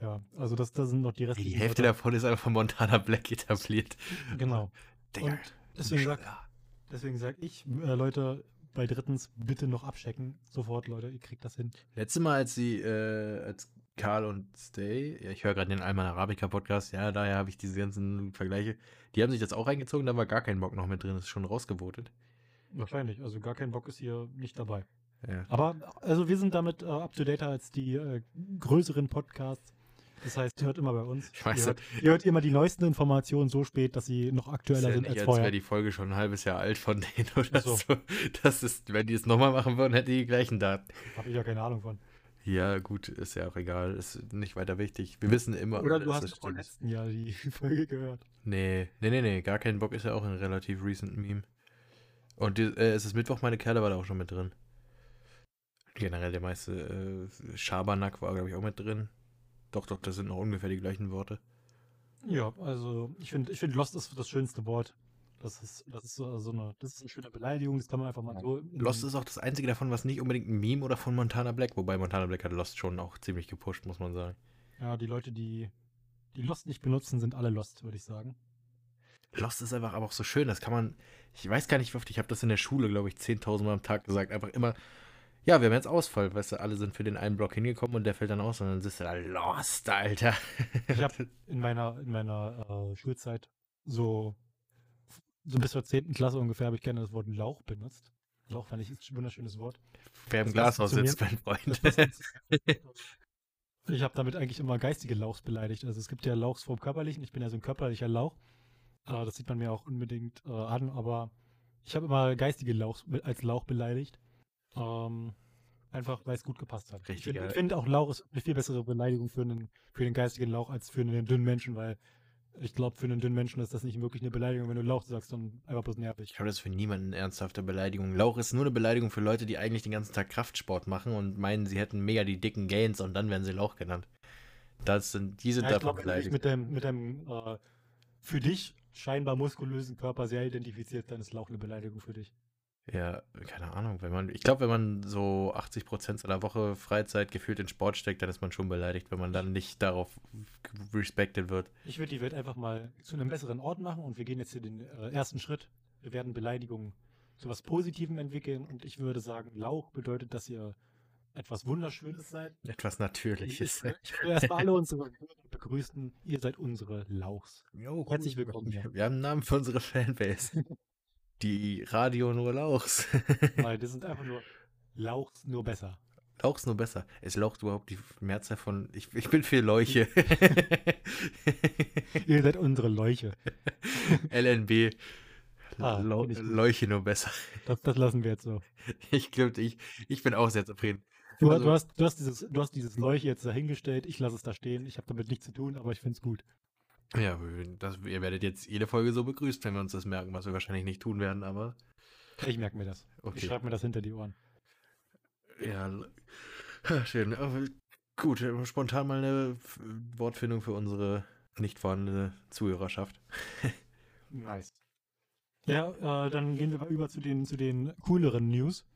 [SPEAKER 1] Ja, also das, das sind noch die
[SPEAKER 2] Die
[SPEAKER 1] restlichen
[SPEAKER 2] Hälfte davon ist einfach von Montana Black etabliert.
[SPEAKER 1] Genau.
[SPEAKER 2] Digga,
[SPEAKER 1] Und deswegen sag,
[SPEAKER 2] Maschallah.
[SPEAKER 1] deswegen sag ich, äh, Leute, bei drittens bitte noch abchecken. Sofort, Leute, ihr kriegt das hin.
[SPEAKER 2] Letztes Mal, als sie, äh, als Karl und Stay, ja, ich höre gerade den Alman Arabica Podcast, ja, daher habe ich diese ganzen Vergleiche. Die haben sich das auch reingezogen, da war gar kein Bock noch mit drin, ist schon rausgevotet.
[SPEAKER 1] Wahrscheinlich. Also gar kein Bock ist hier nicht dabei.
[SPEAKER 2] Ja.
[SPEAKER 1] Aber also wir sind damit äh, up to date als die äh, größeren Podcasts. Das heißt, hört immer bei uns.
[SPEAKER 2] Ich weiß
[SPEAKER 1] ihr, hört, ihr hört immer die neuesten Informationen so spät, dass sie noch aktueller
[SPEAKER 2] ja
[SPEAKER 1] sind als
[SPEAKER 2] als
[SPEAKER 1] vorher.
[SPEAKER 2] wäre die Folge schon ein halbes Jahr alt von denen oder
[SPEAKER 1] so.
[SPEAKER 2] so. Das ist, wenn die es nochmal machen würden, hätte die gleichen Daten.
[SPEAKER 1] Habe ich ja keine Ahnung von.
[SPEAKER 2] Ja, gut, ist ja auch egal, ist nicht weiter wichtig. Wir wissen immer.
[SPEAKER 1] Oder du hast
[SPEAKER 2] stimmt.
[SPEAKER 1] letzten Jahr die Folge gehört.
[SPEAKER 2] Nee, nee, nee, nee, gar kein Bock ist ja auch ein relativ recent Meme. Und die, äh, es ist Mittwoch, meine Kerle war da auch schon mit drin. Generell der meiste äh, Schabernack war, glaube ich, auch mit drin. Doch, doch, das sind noch ungefähr die gleichen Worte.
[SPEAKER 1] Ja, also ich finde, ich finde Lost ist das schönste Wort. Das ist, das ist so, so eine, das ist eine schöne Beleidigung, das kann man einfach mal so.
[SPEAKER 2] Lost ist auch das einzige davon, was nicht unbedingt ein Meme oder von Montana Black, wobei Montana Black hat Lost schon auch ziemlich gepusht, muss man sagen.
[SPEAKER 1] Ja, die Leute, die, die Lost nicht benutzen, sind alle Lost, würde ich sagen.
[SPEAKER 2] Lost ist einfach aber auch so schön, das kann man, ich weiß gar nicht, wie oft, ich habe das in der Schule, glaube ich, 10.000 Mal am Tag gesagt, einfach immer, ja, wir haben jetzt Ausfall, weißt du, alle sind für den einen Block hingekommen und der fällt dann aus und dann sitzt du da, Lost, Alter.
[SPEAKER 1] Ich habe in meiner, in meiner äh, Schulzeit so, so bis zur 10. Klasse ungefähr habe ich gerne das Wort Lauch benutzt. Lauch fand ich ist ein wunderschönes Wort.
[SPEAKER 2] Wer im
[SPEAKER 1] Das
[SPEAKER 2] Glashaus sitzt, mein Freund.
[SPEAKER 1] Ich habe damit eigentlich immer geistige Lauchs beleidigt. Also es gibt ja Lauchs vom körperlichen. Ich bin ja so ein körperlicher Lauch. Äh, das sieht man mir auch unbedingt äh, an. Aber ich habe immer geistige Lauchs be- als Lauch beleidigt. Ähm, einfach, weil es gut gepasst hat. Ich
[SPEAKER 2] Richtig,
[SPEAKER 1] finde
[SPEAKER 2] ja.
[SPEAKER 1] find auch Lauch ist eine viel bessere Beleidigung für einen, für den geistigen Lauch als für einen dünnen Menschen, weil ich glaube, für einen dünnen Menschen ist das nicht wirklich eine Beleidigung, wenn du Lauch sagst, dann einfach bloß nervig.
[SPEAKER 2] Ich glaube, das ist für niemanden eine ernsthafte Beleidigung. Lauch ist nur eine Beleidigung für Leute, die eigentlich den ganzen Tag Kraftsport machen und meinen, sie hätten mega die dicken Gains und dann werden sie Lauch genannt. Das sind, die sind
[SPEAKER 1] Ja, ich dich
[SPEAKER 2] beleidigt.
[SPEAKER 1] mit deinem, mit deinem äh, für dich scheinbar muskulösen Körper sehr identifiziert, dann ist Lauch eine Beleidigung für dich.
[SPEAKER 2] Ja, keine Ahnung. Wenn man, ich glaube, wenn man so 80% seiner Woche Freizeit gefühlt in Sport steckt, dann ist man schon beleidigt, wenn man dann nicht darauf respected wird.
[SPEAKER 1] Ich würde die Welt einfach mal zu einem besseren Ort machen und wir gehen jetzt hier den äh, ersten Schritt. Wir werden Beleidigungen zu was Positivem entwickeln und ich würde sagen, Lauch bedeutet, dass ihr etwas Wunderschönes seid.
[SPEAKER 2] Etwas
[SPEAKER 1] Ich,
[SPEAKER 2] Natürliches.
[SPEAKER 1] ich würde erstmal alle unsere Hörer begrüßen. Ihr seid unsere Lauchs.
[SPEAKER 2] Jo,
[SPEAKER 1] Herzlich willkommen hier.
[SPEAKER 2] Wir haben einen Namen für unsere Fanbase. Die Radio nur Lauchs.
[SPEAKER 1] Weil das sind einfach nur Lauchs, nur besser.
[SPEAKER 2] Lauchs nur besser. Es laucht überhaupt die Mehrzahl von. Ich, ich bin für Leuche.
[SPEAKER 1] Ihr seid unsere Leuche.
[SPEAKER 2] LNB.
[SPEAKER 1] Ah.
[SPEAKER 2] Leuche nur besser.
[SPEAKER 1] Das, das lassen wir jetzt so.
[SPEAKER 2] Ich glaube, ich, ich bin auch sehr zufrieden.
[SPEAKER 1] Du,
[SPEAKER 2] Also-
[SPEAKER 1] du, hast, du, hast dieses, du hast dieses Leuche jetzt dahingestellt. Ich lasse es da stehen. Ich habe damit nichts zu tun, aber ich finde es gut.
[SPEAKER 2] Ja, das, ihr werdet jetzt jede Folge so begrüßt, wenn wir uns das merken, was wir wahrscheinlich nicht tun werden, aber
[SPEAKER 1] Ich merke mir das. Ich
[SPEAKER 2] okay.
[SPEAKER 1] schreibe mir das hinter die Ohren.
[SPEAKER 2] Ja, schön. Gut, spontan mal eine Wortfindung für unsere nicht vorhandene Zuhörerschaft.
[SPEAKER 1] Nice. Ja, äh, dann gehen wir mal über zu den, zu den cooleren News.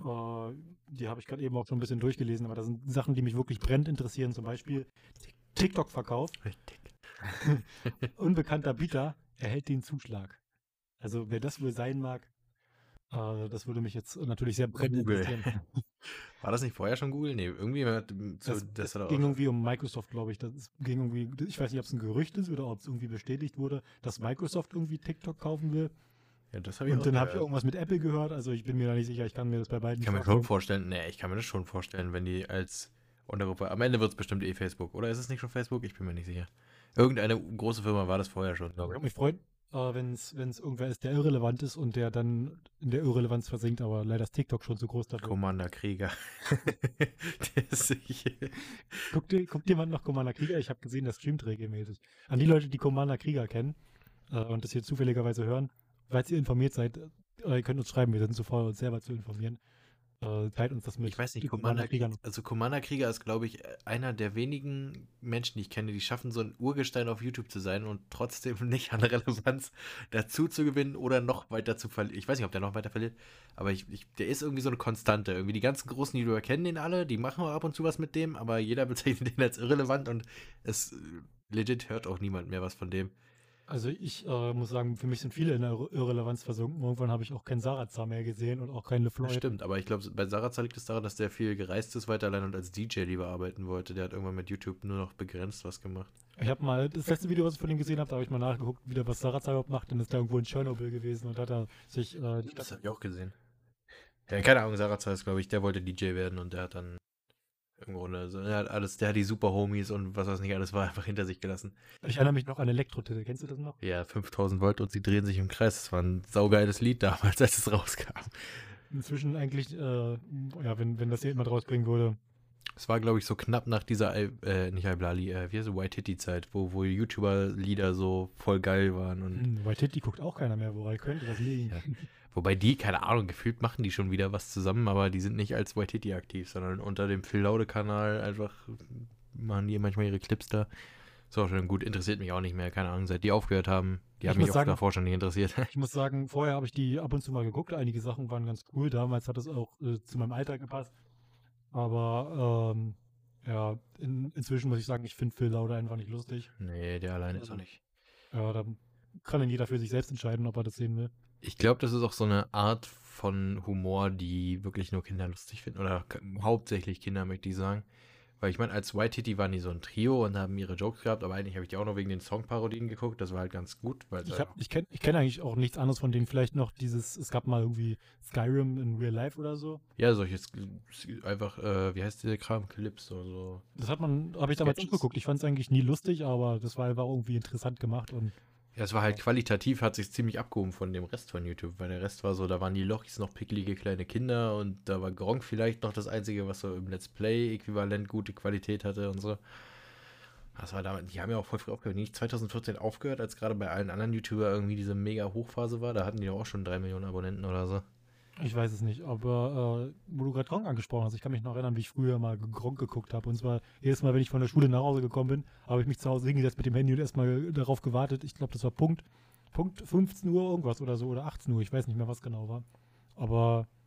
[SPEAKER 1] Äh, die habe ich gerade eben auch schon ein bisschen durchgelesen, aber das sind Sachen, die mich wirklich brennend interessieren. Zum Beispiel TikTok-Verkauf.
[SPEAKER 2] Richtig.
[SPEAKER 1] Unbekannter Bieter erhält den Zuschlag. Also wer das wohl sein mag, äh, das würde mich jetzt natürlich sehr brennend
[SPEAKER 2] Google.
[SPEAKER 1] interessieren.
[SPEAKER 2] War das nicht vorher schon Google? Nee, irgendwie hat, so,
[SPEAKER 1] Das,
[SPEAKER 2] das,
[SPEAKER 1] das ging irgendwie um Microsoft, glaube ich. Das ging irgendwie, ich weiß nicht, ob es ein Gerücht ist oder ob es irgendwie bestätigt wurde, dass Microsoft irgendwie TikTok kaufen will.
[SPEAKER 2] Ja, das habe ich
[SPEAKER 1] Und
[SPEAKER 2] auch
[SPEAKER 1] dann habe ich irgendwas mit Apple gehört. Also ich bin mir da nicht sicher. Ich kann mir das bei beiden
[SPEAKER 2] Ich kann mir schon
[SPEAKER 1] vorstellen.
[SPEAKER 2] nee, ich kann mir das schon vorstellen, wenn die als Untergruppe, am Ende wird es bestimmt eh Facebook, oder ist es nicht schon Facebook? Ich bin mir nicht sicher. Irgendeine große Firma war das vorher schon,
[SPEAKER 1] Ich würde
[SPEAKER 2] ich.
[SPEAKER 1] mich freuen, äh, wenn es irgendwer ist, der irrelevant ist und der dann in der Irrelevanz versinkt, aber leider ist TikTok schon zu groß dafür.
[SPEAKER 2] Commander Krieger.
[SPEAKER 1] Guckt, dir- guckt jemand noch Commander Krieger? Ich habe gesehen, das streamt regelmäßig. An die Leute, die Commander Krieger kennen äh, und das hier zufälligerweise hören, falls ihr informiert seid, äh, ihr könnt uns schreiben, wir sind zu faul, uns selber zu informieren. Äh, teilt uns das mit.
[SPEAKER 2] Ich weiß nicht, Commander
[SPEAKER 1] Krieger.
[SPEAKER 2] Krieger. Also Commander Krieger ist, glaube ich, einer der wenigen Menschen, die ich kenne, die schaffen, so ein Urgestein auf YouTube zu sein und trotzdem nicht an Relevanz dazu zu gewinnen oder noch weiter zu verlieren. Ich weiß nicht, ob der noch weiter verliert, aber ich, ich, der ist irgendwie so eine Konstante. Irgendwie die ganzen Großen YouTuber kennen den alle, die machen auch ab und zu was mit dem, aber jeder bezeichnet den als irrelevant und es äh, legit hört auch niemand mehr was von dem.
[SPEAKER 1] Also ich äh, muss sagen, für mich sind viele in der Ir- Irrelevanz versunken. Irgendwann habe ich auch keinen Sarazar mehr gesehen und auch keinen LeFloid.
[SPEAKER 2] stimmt, aber ich glaube, bei Sarazar liegt es daran, dass der viel gereist ist weiter allein und als DJ lieber arbeiten wollte. Der hat irgendwann mit YouTube nur noch begrenzt was gemacht.
[SPEAKER 1] Ich habe mal, das letzte Video, was ich von ihm gesehen habe, da habe ich mal nachgeguckt, wieder was Sarazar überhaupt macht. Dann ist er irgendwo in Tschernobyl gewesen und hat er sich äh,
[SPEAKER 2] Das habe ich auch gesehen. Ja, keine Ahnung, Sarazar ist, glaube ich, der wollte DJ werden und der hat dann irgendwo eine, so, er hat alles, der hat die super Homies und was das nicht alles war, einfach hinter sich gelassen.
[SPEAKER 1] Ich erinnere mich noch an Elektro-Titel. Kennst du das noch?
[SPEAKER 2] Ja, 5000 Volt und sie drehen sich im Kreis. Das war ein saugeiles Lied damals, als es rauskam.
[SPEAKER 1] Inzwischen eigentlich, äh, ja, wenn, wenn das jemand rausbringen würde.
[SPEAKER 2] Es war, glaube ich, so knapp nach dieser, äh, nicht Alblali, äh, wie heißt es, White Hitty-Zeit, wo, wo YouTuber-Lieder so voll geil waren und
[SPEAKER 1] Hm, White Hitty guckt auch keiner mehr, woran könnte das liegen?
[SPEAKER 2] Ja. Wobei die, keine Ahnung, gefühlt machen die schon wieder was zusammen, aber die sind nicht als White Hitty aktiv, sondern unter dem Phil Laude-Kanal einfach machen die manchmal ihre Clips da. Ist auch schon gut, interessiert mich auch nicht mehr, keine Ahnung, seit die aufgehört haben. Die
[SPEAKER 1] Ich
[SPEAKER 2] haben mich auch
[SPEAKER 1] sagen-
[SPEAKER 2] davor schon nicht interessiert.
[SPEAKER 1] Ich muss sagen, vorher habe ich die ab und zu mal geguckt. Einige Sachen waren ganz cool. Damals hat es auch äh, zu meinem Alter gepasst. Aber ähm, ja, in, inzwischen muss ich sagen, ich finde Phil Laude einfach nicht lustig.
[SPEAKER 2] nee, der alleine ist auch nicht.
[SPEAKER 1] Ja, da kann dann jeder für sich selbst entscheiden, ob er das sehen will.
[SPEAKER 2] Ich glaube, das ist auch so eine Art von Humor, die wirklich nur Kinder lustig finden. Oder hauptsächlich Kinder, möchte ich sagen. Weil ich meine, als White Hitty waren die so ein Trio und haben ihre Jokes gehabt, aber eigentlich habe ich die auch nur wegen den Songparodien geguckt. Das war halt ganz gut, weil
[SPEAKER 1] Ich, hab- ich kenne ich kenn eigentlich auch nichts anderes von denen. Vielleicht noch dieses, es gab mal irgendwie Skyrim in Real Life oder so.
[SPEAKER 2] Ja, solches einfach, äh, wie heißt der Kram? Clips oder so.
[SPEAKER 1] Das hat man, habe ich damals angeguckt. Ich fand es eigentlich nie lustig, aber das war einfach irgendwie interessant gemacht und
[SPEAKER 2] Ja, es war halt qualitativ, hat sich ziemlich abgehoben von dem Rest von YouTube, weil der Rest war so, da waren die Lochis noch pickelige kleine Kinder und da war Gronk vielleicht noch das Einzige, was so im Let's Play-Äquivalent gute Qualität hatte und so. Das war damals, die haben ja auch voll früh aufgehört. Nicht 2014 aufgehört, als gerade bei allen anderen YouTuber irgendwie diese mega Hochphase war. Da hatten die auch schon drei Millionen Abonnenten oder so.
[SPEAKER 1] Ich weiß es nicht, aber äh, wo du gerade Gronk angesprochen hast, ich kann mich noch erinnern, wie ich früher mal Gronk geguckt habe. Und zwar jedes Mal, wenn ich von der Schule nach Hause gekommen bin, habe ich mich zu Hause hingesetzt mit dem Handy und erstmal darauf gewartet. Ich glaube, das war Punkt, Punkt 15 Uhr irgendwas oder so oder 18 Uhr. Ich weiß nicht mehr, was genau war. Aber äh,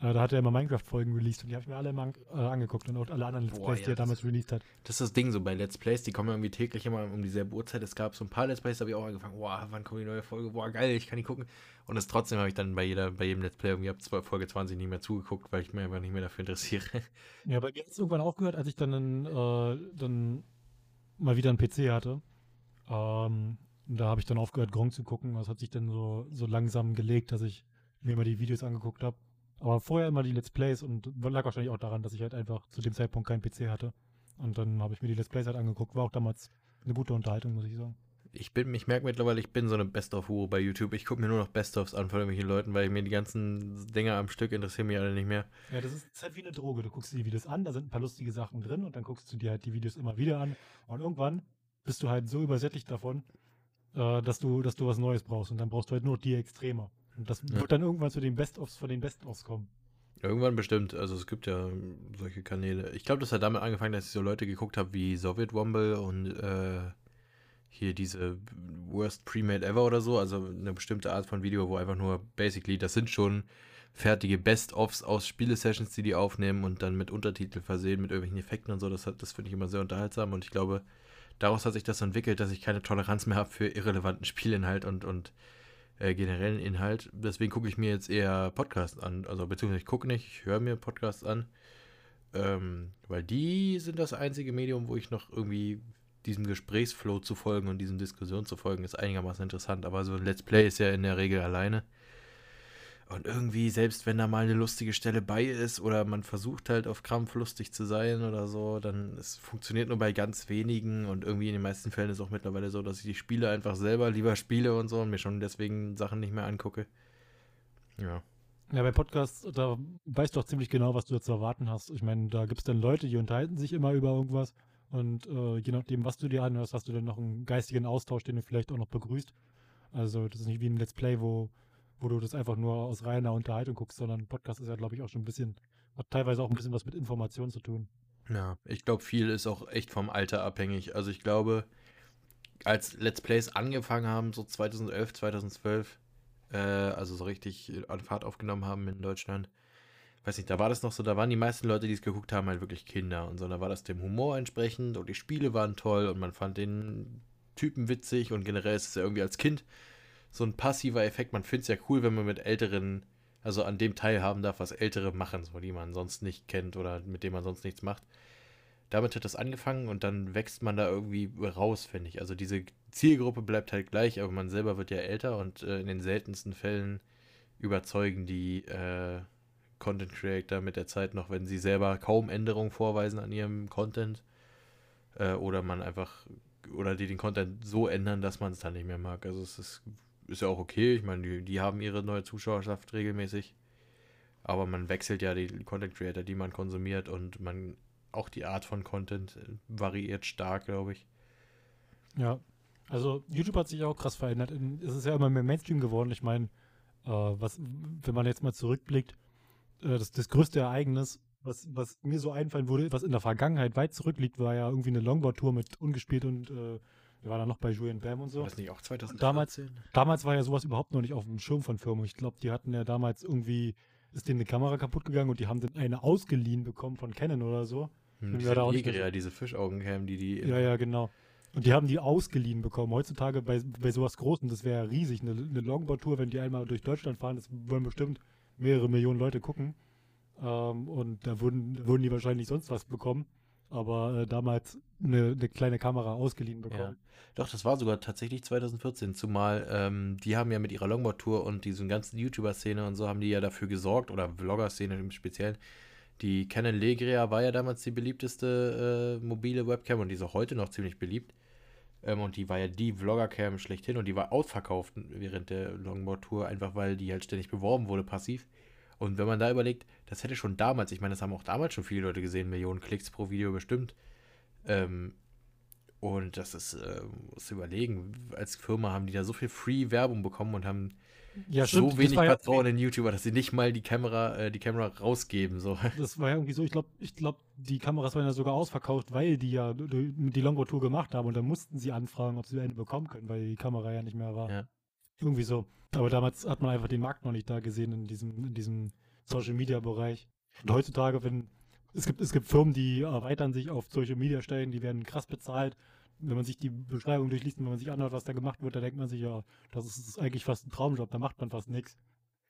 [SPEAKER 1] da hat er immer Minecraft-Folgen released und die habe ich mir alle immer äh, angeguckt und auch alle anderen Let's Plays, ja, die er damals released hat.
[SPEAKER 2] Das ist das Ding so bei Let's Plays, die kommen irgendwie täglich immer um dieselbe Uhrzeit. Es gab so ein paar Let's Plays, da habe ich auch angefangen, boah, wann kommt die neue Folge? Boah, geil, ich kann die gucken. Und das trotzdem habe ich dann bei jeder, bei jedem Let's Play irgendwie ab Folge 20 nicht mehr zugeguckt, weil ich mich einfach nicht mehr dafür interessiere.
[SPEAKER 1] Ja, aber jetzt irgendwann aufgehört, als ich dann, äh, dann mal wieder einen PC hatte. Ähm, da habe ich dann aufgehört, Gronk zu gucken. Das hat sich dann so, so langsam gelegt, dass ich mir immer die Videos angeguckt habe. Aber vorher immer die Let's Plays und lag wahrscheinlich auch daran, dass ich halt einfach zu dem Zeitpunkt keinen PC hatte. Und dann habe ich mir die Let's Plays halt angeguckt. War auch damals eine gute Unterhaltung, muss ich sagen.
[SPEAKER 2] Ich bin, ich merke mittlerweile, ich bin so eine Best-of-Hure bei YouTube. Ich gucke mir nur noch Best-ofs an von irgendwelchen Leuten, weil ich mir die ganzen Dinger am Stück interessieren mich alle nicht mehr.
[SPEAKER 1] Ja, das ist, das ist halt wie eine Droge. Du guckst dir die Videos an, da sind ein paar lustige Sachen drin und dann guckst du dir halt die Videos immer wieder an. Und irgendwann bist du halt so übersättigt davon, äh, dass du, dass du was Neues brauchst. Und dann brauchst du halt nur die Extremer. Und das ja. wird dann irgendwann zu den Best-ofs von den Best-ofs kommen.
[SPEAKER 2] Irgendwann bestimmt. Also es gibt ja solche Kanäle. Ich glaube, das hat damit angefangen, dass ich so Leute geguckt habe wie Soviet Womble und äh, hier diese Worst Pre-Made Ever oder so. Also eine bestimmte Art von Video, wo einfach nur basically, das sind schon fertige Best-ofs aus Spiele-Sessions, die die aufnehmen und dann mit Untertitel versehen, mit irgendwelchen Effekten und so. Das, das finde ich immer sehr unterhaltsam und ich glaube, daraus hat sich das entwickelt, dass ich keine Toleranz mehr habe für irrelevanten Spielinhalt und, und äh, generellen Inhalt. Deswegen gucke ich mir jetzt eher Podcasts an. Also beziehungsweise ich gucke nicht, ich höre mir Podcasts an. Ähm, weil die sind das einzige Medium, wo ich noch irgendwie diesem Gesprächsflow zu folgen und diesen Diskussionen zu folgen, ist einigermaßen interessant. Aber so ein Let's Play ist ja in der Regel alleine. Und irgendwie, selbst wenn da mal eine lustige Stelle bei ist oder man versucht halt auf Krampf lustig zu sein oder so, dann es funktioniert nur bei ganz wenigen und irgendwie in den meisten Fällen ist es auch mittlerweile so, dass ich die Spiele einfach selber lieber spiele und so und mir schon deswegen Sachen nicht mehr angucke. Ja.
[SPEAKER 1] Ja, bei Podcasts, da weißt du auch ziemlich genau, was du da zu erwarten hast. Ich meine, da gibt es dann Leute, die unterhalten sich immer über irgendwas und äh, je nachdem, was du dir anhörst, hast du dann noch einen geistigen Austausch, den du vielleicht auch noch begrüßt. Also das ist nicht wie ein Let's Play, wo wo du das einfach nur aus reiner Unterhaltung guckst, sondern Podcast ist ja, glaube ich, auch schon ein bisschen, hat teilweise auch ein bisschen was mit Informationen zu tun.
[SPEAKER 2] Ja, ich glaube, viel ist auch echt vom Alter abhängig. Also ich glaube, als Let's Plays angefangen haben, so 2011, 2012, äh, also so richtig an Fahrt aufgenommen haben in Deutschland, weiß nicht, da war das noch so, da waren die meisten Leute, die es geguckt haben, halt wirklich Kinder und so. Da war das dem Humor entsprechend und die Spiele waren toll und man fand den Typen witzig und generell ist es ja irgendwie als Kind so ein passiver Effekt. Man findet es ja cool, wenn man mit älteren, also an dem teilhaben darf, was ältere machen, so die man sonst nicht kennt oder mit denen man sonst nichts macht. Damit hat das angefangen und dann wächst man da irgendwie raus, finde ich. Also diese Zielgruppe bleibt halt gleich, aber man selber wird ja älter und äh, in den seltensten Fällen überzeugen die äh, Content Creator mit der Zeit noch, wenn sie selber kaum Änderungen vorweisen an ihrem Content äh, oder man einfach oder die den Content so ändern, dass man es dann nicht mehr mag. Also es ist ist ja auch okay. Ich meine, die, die haben ihre neue Zuschauerschaft regelmäßig. Aber man wechselt ja die Content Creator, die man konsumiert und man auch die Art von Content variiert stark, glaube ich.
[SPEAKER 1] Ja, also YouTube hat sich auch krass verändert. Es ist ja immer mehr Mainstream geworden. Ich meine, äh, was, wenn man jetzt mal zurückblickt, äh, das, das größte Ereignis, was, was mir so einfallen würde, was in der Vergangenheit weit zurückliegt, war ja irgendwie eine Longboard-Tour mit ungespielt und äh, wir waren dann noch bei Julian Bam und so.
[SPEAKER 2] Weiß nicht, auch 2013?
[SPEAKER 1] Damals, damals war ja sowas überhaupt noch nicht auf dem Schirm von Firmen. Ich glaube, die hatten ja damals irgendwie, ist denen eine Kamera kaputt gegangen und die haben dann eine ausgeliehen bekommen von Canon oder so.
[SPEAKER 2] Hm, die da ja diese Fischaugencam, die die...
[SPEAKER 1] Ja, ja, genau. Und die haben die ausgeliehen bekommen. Heutzutage bei, bei sowas Großem, das wäre ja riesig. Eine, eine Longboard-Tour, wenn die einmal durch Deutschland fahren, das wollen bestimmt mehrere Millionen Leute gucken. Ähm, und da würden, würden die wahrscheinlich sonst was bekommen aber äh, damals eine, eine, kleine Kamera ausgeliehen bekommen. Ja.
[SPEAKER 2] Doch, das war sogar tatsächlich 2014, zumal ähm, die haben ja mit ihrer Longboard-Tour und diesen ganzen YouTuber-Szene und so haben die ja dafür gesorgt, oder Vlogger-Szene im Speziellen. Die Canon Legria war ja damals die beliebteste äh, mobile Webcam und die ist auch heute noch ziemlich beliebt. Ähm, und die war ja die Vlogger-Cam schlechthin und die war ausverkauft während der Longboard-Tour, einfach weil die halt ständig beworben wurde, passiv. Und wenn man da überlegt, das hätte schon damals, ich meine, das haben auch damals schon viele Leute gesehen, Millionen Klicks pro Video bestimmt. Ähm, und das ist, äh, muss überlegen, als Firma haben die da so viel Free-Werbung bekommen und haben
[SPEAKER 1] Ja,
[SPEAKER 2] so wenig
[SPEAKER 1] war ja,
[SPEAKER 2] Vertrauen in YouTuber, dass sie nicht mal die Kamera, äh, die Kamera rausgeben. So.
[SPEAKER 1] das war ja irgendwie so, ich glaube, ich glaub, die Kameras waren ja sogar ausverkauft, weil die ja die die Longboard-Tour gemacht haben und dann mussten sie anfragen, ob sie eine bekommen können, weil die Kamera ja nicht mehr war.
[SPEAKER 2] Ja.
[SPEAKER 1] Irgendwie so. Aber damals hat man einfach den Markt noch nicht da gesehen in diesem, in diesem Social-Media-Bereich. Und heutzutage, wenn es gibt, es gibt Firmen, die erweitern sich auf Social-Media-Stellen, die werden krass bezahlt. Wenn man sich die Beschreibung durchliest und wenn man sich anhört, was da gemacht wird, da denkt man sich, ja, das ist, ist eigentlich fast ein Traumjob, da macht man fast nichts.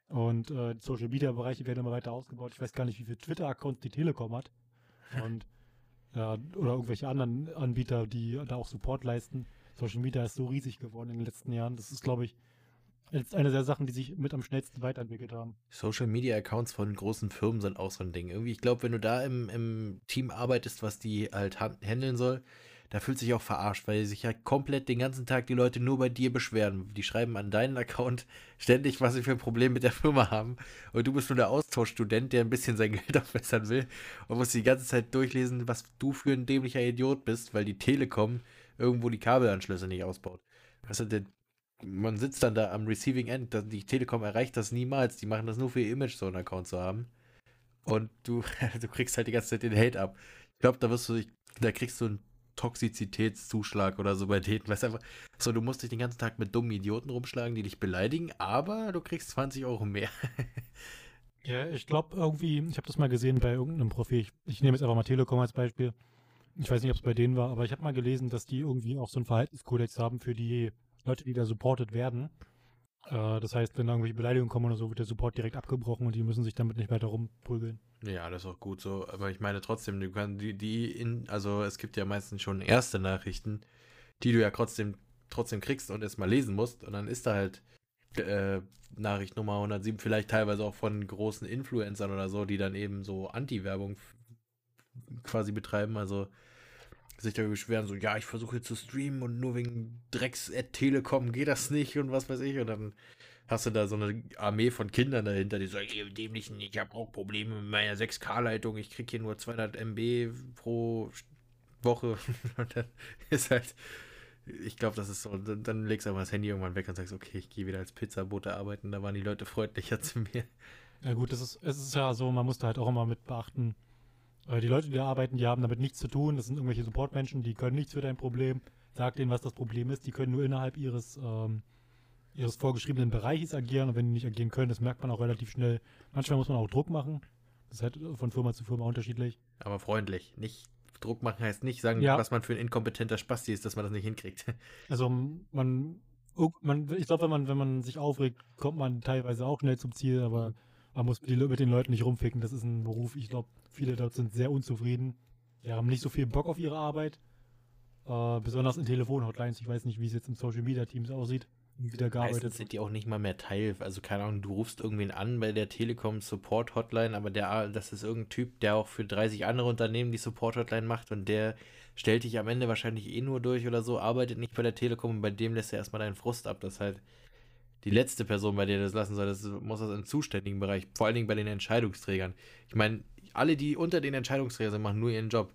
[SPEAKER 1] Und äh, die Social-Media-Bereiche werden immer weiter ausgebaut. Ich weiß gar nicht, wie viele Twitter-Accounts die Telekom hat. Und ja, oder irgendwelche anderen Anbieter, die da auch Support leisten. Social Media ist so riesig geworden in den letzten Jahren. Das ist, glaube ich, jetzt eine der Sachen, die sich mit am schnellsten weiterentwickelt haben.
[SPEAKER 2] Social Media Accounts von großen Firmen sind auch so ein Ding. Irgendwie, ich glaube, wenn du da im, im Team arbeitest, was die halt han- handeln soll, da fühlt sich auch verarscht, weil sich ja komplett den ganzen Tag die Leute nur bei dir beschweren. Die schreiben an deinen Account ständig, was sie für ein Problem mit der Firma haben. Und du bist nur der Austauschstudent, der ein bisschen sein Geld aufbessern will und musst die ganze Zeit durchlesen, was du für ein dämlicher Idiot bist, weil die Telekom irgendwo die Kabelanschlüsse nicht ausbaut. Weißt du, man sitzt dann da am Receiving End. Die Telekom erreicht das niemals. Die machen das nur für ihr Image, so einen Account zu haben. Und du, du kriegst halt die ganze Zeit den Hate ab. Ich glaube, da wirst du, da kriegst du einen Toxizitätszuschlag oder so bei denen. Weißt einfach, so, du musst dich den ganzen Tag mit dummen Idioten rumschlagen, die dich beleidigen, aber du kriegst 20 Euro mehr.
[SPEAKER 1] Ja, ich glaube irgendwie, ich habe das mal gesehen bei irgendeinem Profil. Ich, ich nehme jetzt einfach mal Telekom als Beispiel. Ich weiß nicht, ob es bei denen war, aber ich habe mal gelesen, dass die irgendwie auch so einen Verhaltenskodex haben für die Leute, die da supported werden. Äh, das heißt, wenn da irgendwelche Beleidigungen kommen oder so, wird der Support direkt abgebrochen und die müssen sich damit nicht weiter rumprügeln.
[SPEAKER 2] Ja, das ist auch gut so. Aber ich meine trotzdem, du kannst die, die in, also es gibt ja meistens schon erste Nachrichten, die du ja trotzdem, trotzdem kriegst und erstmal lesen musst. Und dann ist da halt äh, Nachricht Nummer 107, vielleicht teilweise auch von großen Influencern oder so, die dann eben so Anti-Werbung quasi betreiben. Also sich da beschweren, so, ja, ich versuche zu streamen und nur wegen Drecks Telekom geht das nicht und was weiß ich. Und dann hast du da so eine Armee von Kindern dahinter, die sagen, ihr Dämlichen, ich habe auch Probleme mit meiner 6K-Leitung, ich kriege hier nur 200 MB pro Woche. Und dann ist halt, ich glaube, das ist so, dann, dann legst du einfach das Handy irgendwann weg und sagst, okay, ich gehe wieder als Pizzabote arbeiten, da waren die Leute freundlicher zu mir.
[SPEAKER 1] Ja gut, das ist, es ist ja so, man muss da halt auch immer mit beachten, die Leute, die da arbeiten, die haben damit nichts zu tun. Das sind irgendwelche Supportmenschen, die können nichts für dein Problem. Sag denen, was das Problem ist. Die können nur innerhalb ihres, ähm, ihres vorgeschriebenen Bereiches agieren. Und wenn die nicht agieren können, das merkt man auch relativ schnell. Manchmal muss man auch Druck machen. Das ist halt von Firma zu Firma unterschiedlich.
[SPEAKER 2] Aber freundlich, nicht Druck machen heißt nicht sagen,
[SPEAKER 1] Ja.
[SPEAKER 2] was man für ein inkompetenter Spasti ist, dass man das nicht hinkriegt.
[SPEAKER 1] Also man, man ich glaube, wenn man, wenn man sich aufregt, kommt man teilweise auch schnell zum Ziel, aber man muss mit den Leuten nicht rumficken. Das ist ein Beruf, ich glaube, viele dort sind sehr unzufrieden. Die haben nicht so viel Bock auf ihre Arbeit. Äh, besonders in Telefonhotlines. Ich weiß nicht, wie es jetzt im Social Media Teams aussieht, wie da gearbeitet
[SPEAKER 2] Meistens sind die auch nicht mal mehr Teil. Also keine Ahnung, du rufst irgendwen an bei der Telekom Support Hotline, aber der, das ist irgendein Typ, der auch für 30 andere Unternehmen die Support Hotline macht und der stellt dich am Ende wahrscheinlich eh nur durch oder so, arbeitet nicht bei der Telekom und bei dem lässt er erstmal deinen Frust ab. Das ist halt die letzte Person, bei der das lassen soll. Das muss das im zuständigen Bereich, vor allen Dingen bei den Entscheidungsträgern. Ich meine, alle, die unter den Entscheidungsträgern sind, machen nur ihren Job.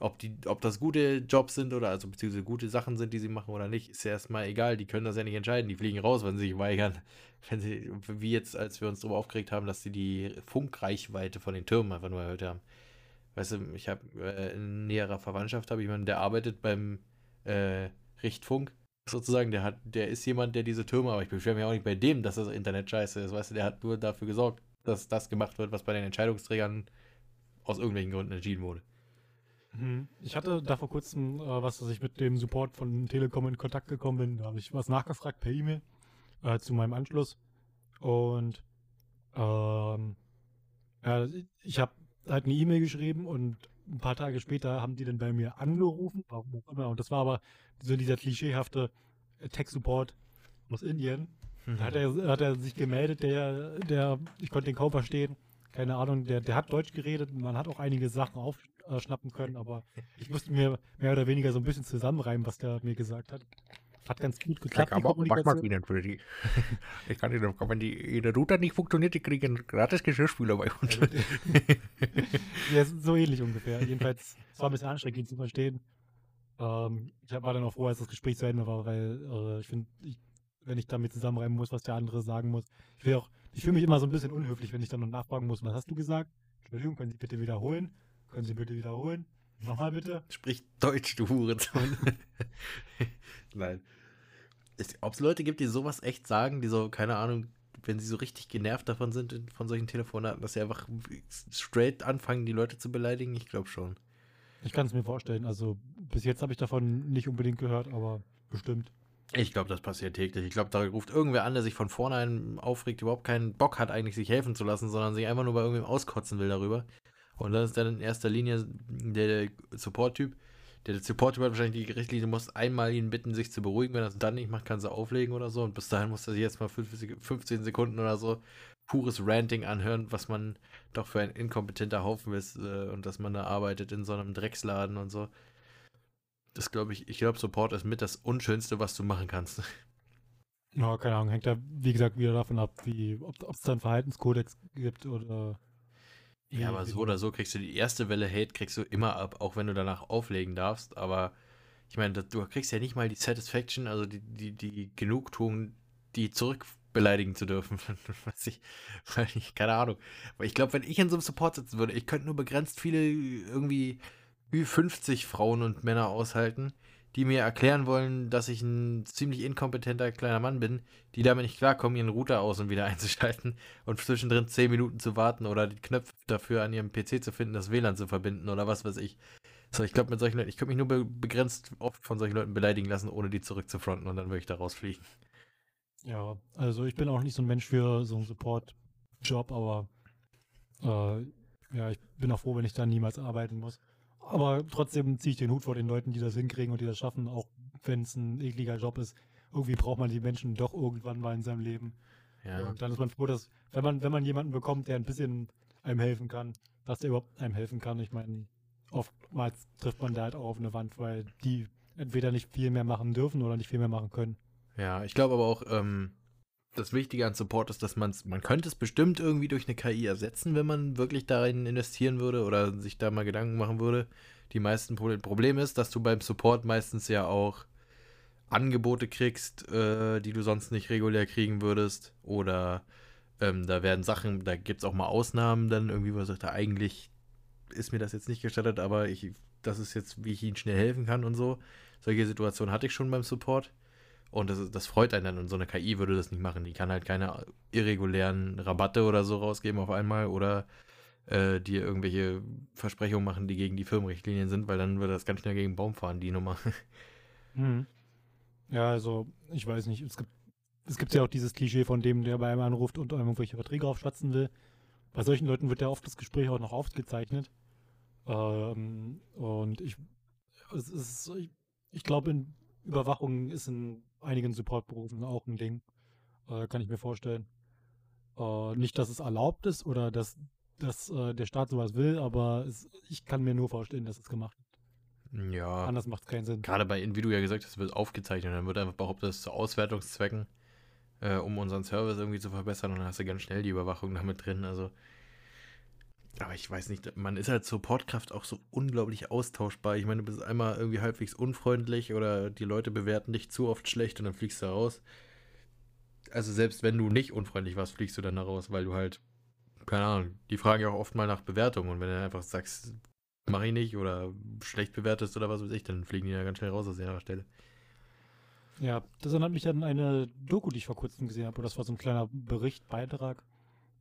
[SPEAKER 2] Ob, die, ob das gute Jobs sind oder also beziehungsweise gute Sachen sind, die sie machen oder nicht, ist ja erstmal egal. Die können das ja nicht entscheiden. Die fliegen raus, wenn sie sich weigern. Wenn sie, wie jetzt, als wir uns darüber aufgeregt haben, dass sie die Funkreichweite von den Türmen einfach nur erhöht haben. Weißt du, ich habe äh, in näherer Verwandtschaft habe ich jemanden, der arbeitet beim äh, Richtfunk sozusagen. Der hat, der ist jemand, der diese Türme, aber ich beschwere mich auch nicht bei dem, dass das Internet scheiße ist. Weißt du, der hat nur dafür gesorgt, dass das gemacht wird, was bei den Entscheidungsträgern aus irgendwelchen Gründen entschieden wurde.
[SPEAKER 1] Mhm. Ich hatte da vor kurzem äh, was, dass ich mit dem Support von Telekom in Kontakt gekommen bin. Da habe ich was nachgefragt per E-Mail äh, zu meinem Anschluss. Und ähm, ja, ich habe halt eine E-Mail geschrieben und ein paar Tage später haben die dann bei mir angerufen, warum auch immer. Und das war aber so dieser klischeehafte äh, Tech-Support aus Indien. Da hat er, hat er sich gemeldet, der, der, ich konnte den kaum verstehen. Keine Ahnung, der, der hat Deutsch geredet, man hat auch einige Sachen auf, aufschnappen können, aber ich musste mir mehr oder weniger so ein bisschen zusammenreimen, was der mir gesagt hat. Hat ganz gut geklappt.
[SPEAKER 2] Ich, aber, mach mal Ihnen für die. Ich kann Ihnen, wenn die Ihre Router nicht funktioniert, die kriegen gratis Geschirrspüler bei uns.
[SPEAKER 1] ja, so ähnlich ungefähr. Jedenfalls, es war ein bisschen anstrengend, ihn zu verstehen. Ähm, ich war dann auch froh, als das Gespräch zu Ende war, weil äh, ich finde, wenn ich damit zusammenreimen muss, was der andere sagen muss. Ich will auch, ich fühle mich immer so ein bisschen unhöflich, wenn ich dann noch nachfragen muss, was hast du gesagt? Entschuldigung, können Sie bitte wiederholen? Können Sie bitte wiederholen? Nochmal bitte.
[SPEAKER 2] Sprich Deutsch, du Hurensohn. Nein. Ob es Leute gibt, die sowas echt sagen, die so, keine Ahnung, wenn sie so richtig genervt davon sind, von solchen Telefonaten, dass sie einfach straight anfangen, die Leute zu beleidigen? Ich glaube schon.
[SPEAKER 1] Ich kann es mir vorstellen. Also bis jetzt habe ich davon nicht unbedingt gehört, aber bestimmt.
[SPEAKER 2] Ich glaube, das passiert täglich. Ich glaube, da ruft irgendwer an, der sich von vornherein aufregt, überhaupt keinen Bock hat, eigentlich sich helfen zu lassen, sondern sich einfach nur bei irgendwem auskotzen will darüber. Und das ist dann in erster Linie der, Support-Typ. Der Support-Typ hat wahrscheinlich die Richtlinie, du musst einmal ihn bitten, sich zu beruhigen. Wenn er es dann nicht macht, kannst du auflegen oder so. Und bis dahin muss er sich jetzt mal 15 Sekunden oder so pures Ranting anhören, was man doch für ein inkompetenter Haufen ist äh, und dass man da arbeitet in so einem Drecksladen und so. Das glaube ich, ich glaube, Support ist mit das Unschönste, was du machen kannst.
[SPEAKER 1] Ja, keine Ahnung, hängt da, wie gesagt, wieder davon ab, wie, ob es da einen Verhaltenskodex gibt oder.
[SPEAKER 2] Ja, aber so oder so kriegst du die erste Welle Hate, kriegst du immer ab, auch wenn du danach auflegen darfst. Aber ich meine, du kriegst ja nicht mal die Satisfaction, also die, die, die Genugtuung, die zurückbeleidigen zu dürfen. weiß ich, keine Ahnung. Aber ich glaube, wenn ich in so einem Support sitzen würde, ich könnte nur begrenzt viele irgendwie wie 50 Frauen und Männer aushalten, die mir erklären wollen, dass ich ein ziemlich inkompetenter kleiner Mann bin, die damit nicht klarkommen, ihren Router aus und wieder einzuschalten und zwischendrin 10 Minuten zu warten oder die Knöpfe dafür an ihrem PC zu finden, das WLAN zu verbinden oder was weiß ich. So, ich glaube, mit solchen Leuten, ich könnte mich nur begrenzt oft von solchen Leuten beleidigen lassen, ohne die zurückzufronten und dann würde ich da rausfliegen.
[SPEAKER 1] Ja, also ich bin auch nicht so ein Mensch für so einen Support-Job, aber äh, ja, ich bin auch froh, wenn ich da niemals arbeiten muss. Aber trotzdem ziehe ich den Hut vor den Leuten, die das hinkriegen und die das schaffen, auch wenn es ein ekliger Job ist. Irgendwie braucht man die Menschen doch irgendwann mal in seinem Leben. Ja. Und dann ist man froh, dass, wenn man, wenn man jemanden bekommt, der ein bisschen einem helfen kann, dass der überhaupt einem helfen kann. Ich meine, oftmals trifft man da halt auch auf eine Wand, weil die entweder nicht viel mehr machen dürfen oder nicht viel mehr machen können.
[SPEAKER 2] Ja, ich glaube aber auch, ähm, das Wichtige an Support ist, dass man man könnte es bestimmt irgendwie durch eine KI ersetzen, wenn man wirklich darin investieren würde oder sich da mal Gedanken machen würde. Die meisten Pro Problem ist, dass du beim Support meistens ja auch Angebote kriegst, äh, die du sonst nicht regulär kriegen würdest. Oder ähm, da werden Sachen, da gibt es auch mal Ausnahmen dann irgendwie, wo man sagt, eigentlich ist mir das jetzt nicht gestattet, aber ich, das ist jetzt, wie ich ihnen schnell helfen kann und so. Solche Situationen hatte ich schon beim Support. Und das, das freut einen dann. Und so eine KI würde das nicht machen. Die kann halt keine irregulären Rabatte oder so rausgeben auf einmal oder äh, dir irgendwelche Versprechungen machen, die gegen die Firmenrichtlinien sind, weil dann würde das ganz schnell gegen den Baum fahren, die Nummer.
[SPEAKER 1] Mhm. Ja, also ich weiß nicht. Es gibt, es gibt ja auch dieses Klischee von dem, der bei einem anruft und einem irgendwelche Verträge aufschwatzen will. Bei solchen Leuten wird ja oft das Gespräch auch noch aufgezeichnet. Ähm, und ich, es ist, ich, ich glaube, Überwachung ist in einigen Supportberufen auch ein Ding. Äh, kann ich mir vorstellen. Äh, nicht, dass es erlaubt ist oder dass, dass äh, der Staat sowas will, aber es, ich kann mir nur vorstellen, dass es gemacht wird.
[SPEAKER 2] Ja.
[SPEAKER 1] Anders macht es keinen Sinn.
[SPEAKER 2] Gerade bei, wie du ja gesagt hast, wird aufgezeichnet. Dann wird einfach behauptet, das ist zu Auswertungszwecken, äh, um unseren Service irgendwie zu verbessern. Und dann hast du ganz schnell die Überwachung damit drin. Also aber ich weiß nicht, man ist halt Supportkraft auch so unglaublich austauschbar. Ich meine, du bist einmal irgendwie halbwegs unfreundlich oder die Leute bewerten dich zu oft schlecht und dann fliegst du raus. Also selbst wenn du nicht unfreundlich warst, fliegst du dann da raus, weil du halt, keine Ahnung, die fragen ja auch oft mal nach Bewertung und wenn du einfach sagst, mach ich nicht oder schlecht bewertest oder was weiß ich, dann fliegen die ja ganz schnell raus aus der Stelle.
[SPEAKER 1] Ja, das erinnert mich an eine Doku, die ich vor kurzem gesehen habe. Das war so ein kleiner Bericht, Beitrag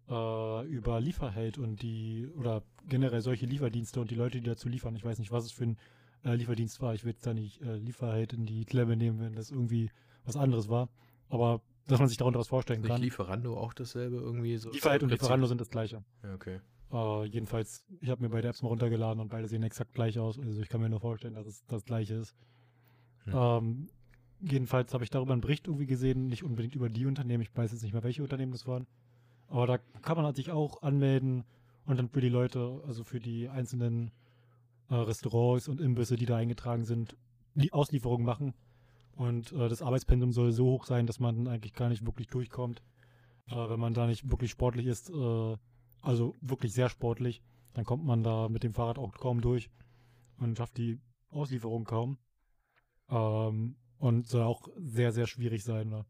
[SPEAKER 1] äh, über Lieferheld und die, oder generell solche Lieferdienste und die Leute, die dazu liefern. Ich weiß nicht, was es für ein äh, Lieferdienst war. Ich will jetzt da nicht äh, Lieferheld in die Klemme nehmen, wenn das irgendwie was anderes war. Aber dass man sich darunter was vorstellen kann.
[SPEAKER 2] Lieferando auch dasselbe irgendwie? So
[SPEAKER 1] Lieferheld und Lieferando sind das gleiche.
[SPEAKER 2] Ja, okay.
[SPEAKER 1] Uh, jedenfalls, ich habe mir beide Apps mal runtergeladen und beide sehen exakt gleich aus. Also ich kann mir nur vorstellen, dass es das gleiche ist. Hm. Um, ähm, jedenfalls habe ich darüber einen Bericht irgendwie gesehen, nicht unbedingt über die Unternehmen, ich weiß jetzt nicht mehr, welche Unternehmen das waren, aber da kann man sich auch anmelden und dann für die Leute, also für die einzelnen äh, Restaurants und Imbisse, die da eingetragen sind, die Auslieferungen machen. Und äh, das Arbeitspensum soll so hoch sein, dass man eigentlich gar nicht wirklich durchkommt. Äh, wenn man da nicht wirklich sportlich ist, äh, also wirklich sehr sportlich, dann kommt man da mit dem Fahrrad auch kaum durch und schafft die Auslieferung kaum. Ähm, und soll auch sehr, sehr schwierig sein. Ne?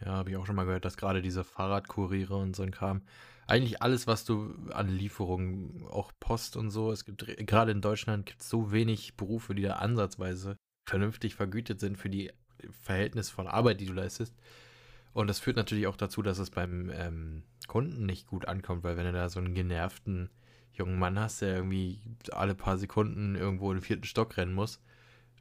[SPEAKER 2] Ja, habe ich auch schon mal gehört, dass gerade diese Fahrradkuriere und so ein Kram, eigentlich alles, was du an Lieferungen, auch Post und so, es gibt gerade in Deutschland gibt es so wenig Berufe, die da ansatzweise vernünftig vergütet sind für die Verhältnis von Arbeit, die du leistest. Und das führt natürlich auch dazu, dass es beim ähm, Kunden nicht gut ankommt, weil wenn du da so einen genervten jungen Mann hast, der irgendwie alle paar Sekunden irgendwo in den vierten Stock rennen muss,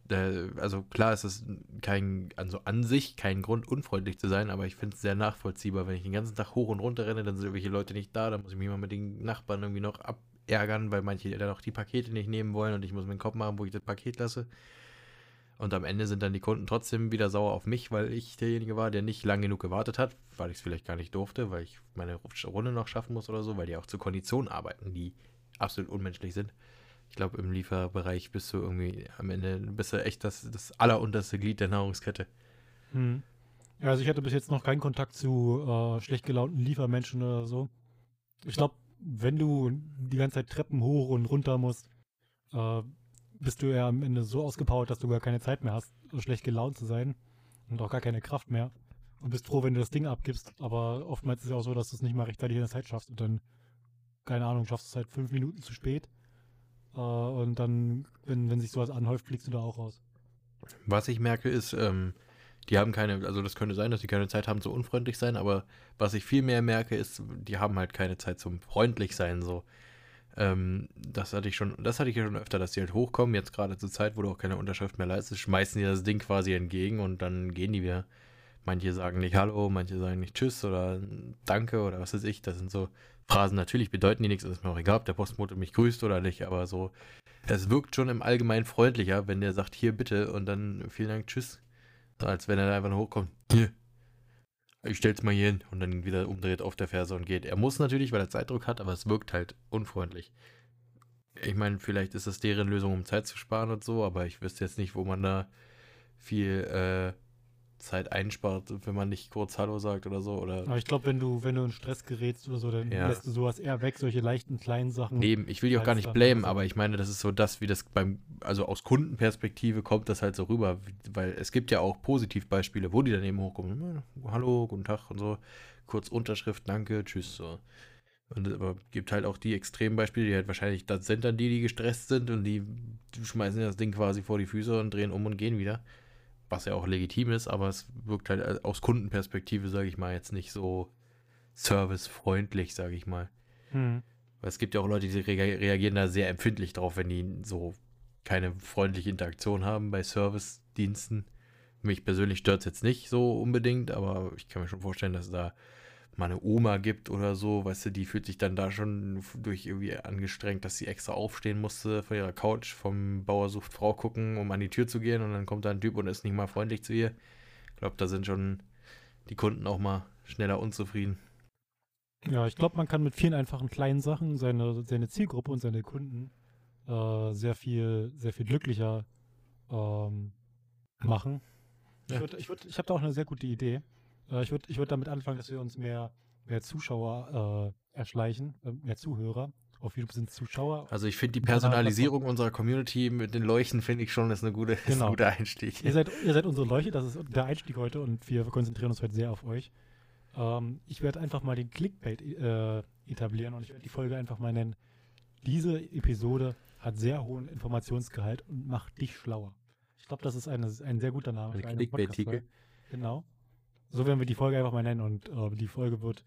[SPEAKER 2] also klar ist es kein, also an sich kein Grund, unfreundlich zu sein, aber ich finde es sehr nachvollziehbar. Wenn ich den ganzen Tag hoch und runter renne, dann sind irgendwelche Leute nicht da, dann muss ich mich mal mit den Nachbarn irgendwie noch abärgern, weil manche dann auch die Pakete nicht nehmen wollen und ich muss mir den Kopf machen, wo ich das Paket lasse. Und am Ende sind dann die Kunden trotzdem wieder sauer auf mich, weil ich derjenige war, der nicht lang genug gewartet hat, weil ich es vielleicht gar nicht durfte, weil ich meine Runde noch schaffen muss oder so, weil die auch zu Konditionen arbeiten, die absolut unmenschlich sind. Ich glaube, im Lieferbereich bist du irgendwie am Ende bist du echt das, das allerunterste Glied der Nahrungskette.
[SPEAKER 1] Hm. Ja, also ich hatte bis jetzt noch keinen Kontakt zu äh, schlecht gelaunten Liefermenschen oder so. Ich glaube, wenn du die ganze Zeit Treppen hoch und runter musst, äh, bist du ja am Ende so ausgepowert, dass du gar keine Zeit mehr hast, schlecht gelaunt zu sein und auch gar keine Kraft mehr. Und bist froh, wenn du das Ding abgibst. Aber oftmals ist es ja auch so, dass du es nicht mal rechtzeitig in der Zeit schaffst und dann, keine Ahnung, schaffst du es halt fünf Minuten zu spät äh, und dann, wenn, wenn sich sowas anhäuft, fliegst du da auch raus.
[SPEAKER 2] Was ich merke ist, ähm, die haben keine, also das könnte sein, dass die keine Zeit haben zu unfreundlich sein, aber was ich viel mehr merke, ist, die haben halt keine Zeit zum freundlich sein, so. Ähm, das hatte ich schon, das hatte ich ja schon öfter, dass die halt hochkommen, jetzt gerade zur Zeit, wo du auch keine Unterschrift mehr leistest, schmeißen die das Ding quasi entgegen und dann gehen die wieder. Manche sagen nicht Hallo, manche sagen nicht Tschüss oder Danke oder was weiß ich. Das sind so Phrasen. Natürlich bedeuten die nichts, das ist mir auch egal, ob der Postbote mich grüßt oder nicht, aber so, es wirkt schon im Allgemeinen freundlicher, wenn der sagt, hier bitte und dann vielen Dank, Tschüss. Als wenn er da einfach nur hochkommt. Hier. Ich stell's mal hier hin und dann wieder umdreht auf der Ferse und geht. Er muss natürlich, weil er Zeitdruck hat, aber es wirkt halt unfreundlich. Ich meine, vielleicht ist das deren Lösung, um Zeit zu sparen und so, aber ich wüsste jetzt nicht, wo man da viel äh, Zeit einspart, wenn man nicht kurz Hallo sagt oder so. Oder
[SPEAKER 1] Aber ich glaube, wenn du, wenn du in Stress gerätst oder so, dann ja. lässt du sowas eher weg, solche leichten kleinen Sachen.
[SPEAKER 2] Nee, ich will die auch gar nicht blamen, aber ich meine, das ist so das, wie das beim, also aus Kundenperspektive kommt das halt so rüber, weil es gibt ja auch Positivbeispiele, wo die dann eben hochkommen. Hallo, guten Tag und so. Kurz Unterschrift, danke, tschüss, so. Und aber gibt halt auch die Extrembeispiele, die halt wahrscheinlich, das sind dann die, die gestresst sind und die schmeißen das Ding quasi vor die Füße und drehen um und gehen wieder was ja auch legitim ist, aber es wirkt halt äh, aus Kundenperspektive, sage ich mal, jetzt nicht so servicefreundlich, sage ich mal. Hm. Weil es gibt ja auch Leute, die reagieren da sehr empfindlich drauf, wenn die so keine freundliche Interaktion haben bei Service-Diensten. Mich persönlich stört es jetzt nicht so unbedingt, aber ich kann mir schon vorstellen, dass da mal eine Oma gibt oder so, weißt du, die fühlt sich dann da schon durch irgendwie angestrengt, dass sie extra aufstehen musste von ihrer Couch vom Bauer sucht Frau gucken, um an die Tür zu gehen und dann kommt da ein Typ und ist nicht mal freundlich zu ihr. Ich glaube, da sind schon die Kunden auch mal schneller unzufrieden.
[SPEAKER 1] Ja, ich glaube, man kann mit vielen einfachen kleinen Sachen seine, seine Zielgruppe und seine Kunden äh, sehr viel, sehr viel glücklicher ähm, machen. Ja. Ich, ich, ich habe da auch eine sehr gute Idee. Äh, ich würde ich würd damit anfangen, dass wir uns mehr, mehr Zuschauer äh, erschleichen, äh, mehr Zuhörer. Auf YouTube sind Zuschauer.
[SPEAKER 2] Also ich finde die Personalisierung unserer Community mit den Leuchten finde ich schon ist eine gute, genau. ein guter Einstieg.
[SPEAKER 1] Ihr seid, ihr seid unsere Leuchte, das ist der Einstieg heute und wir konzentrieren uns heute sehr auf euch. Ähm, ich werde einfach mal den Clickbait äh, etablieren und ich werde die Folge einfach mal nennen. Diese Episode hat sehr hohen Informationsgehalt und macht dich schlauer. Ich glaube, das ist eine, ein sehr guter Name.
[SPEAKER 2] Eine Clickbait-Titel.
[SPEAKER 1] Genau. So werden wir die Folge einfach mal nennen und äh, die Folge wird.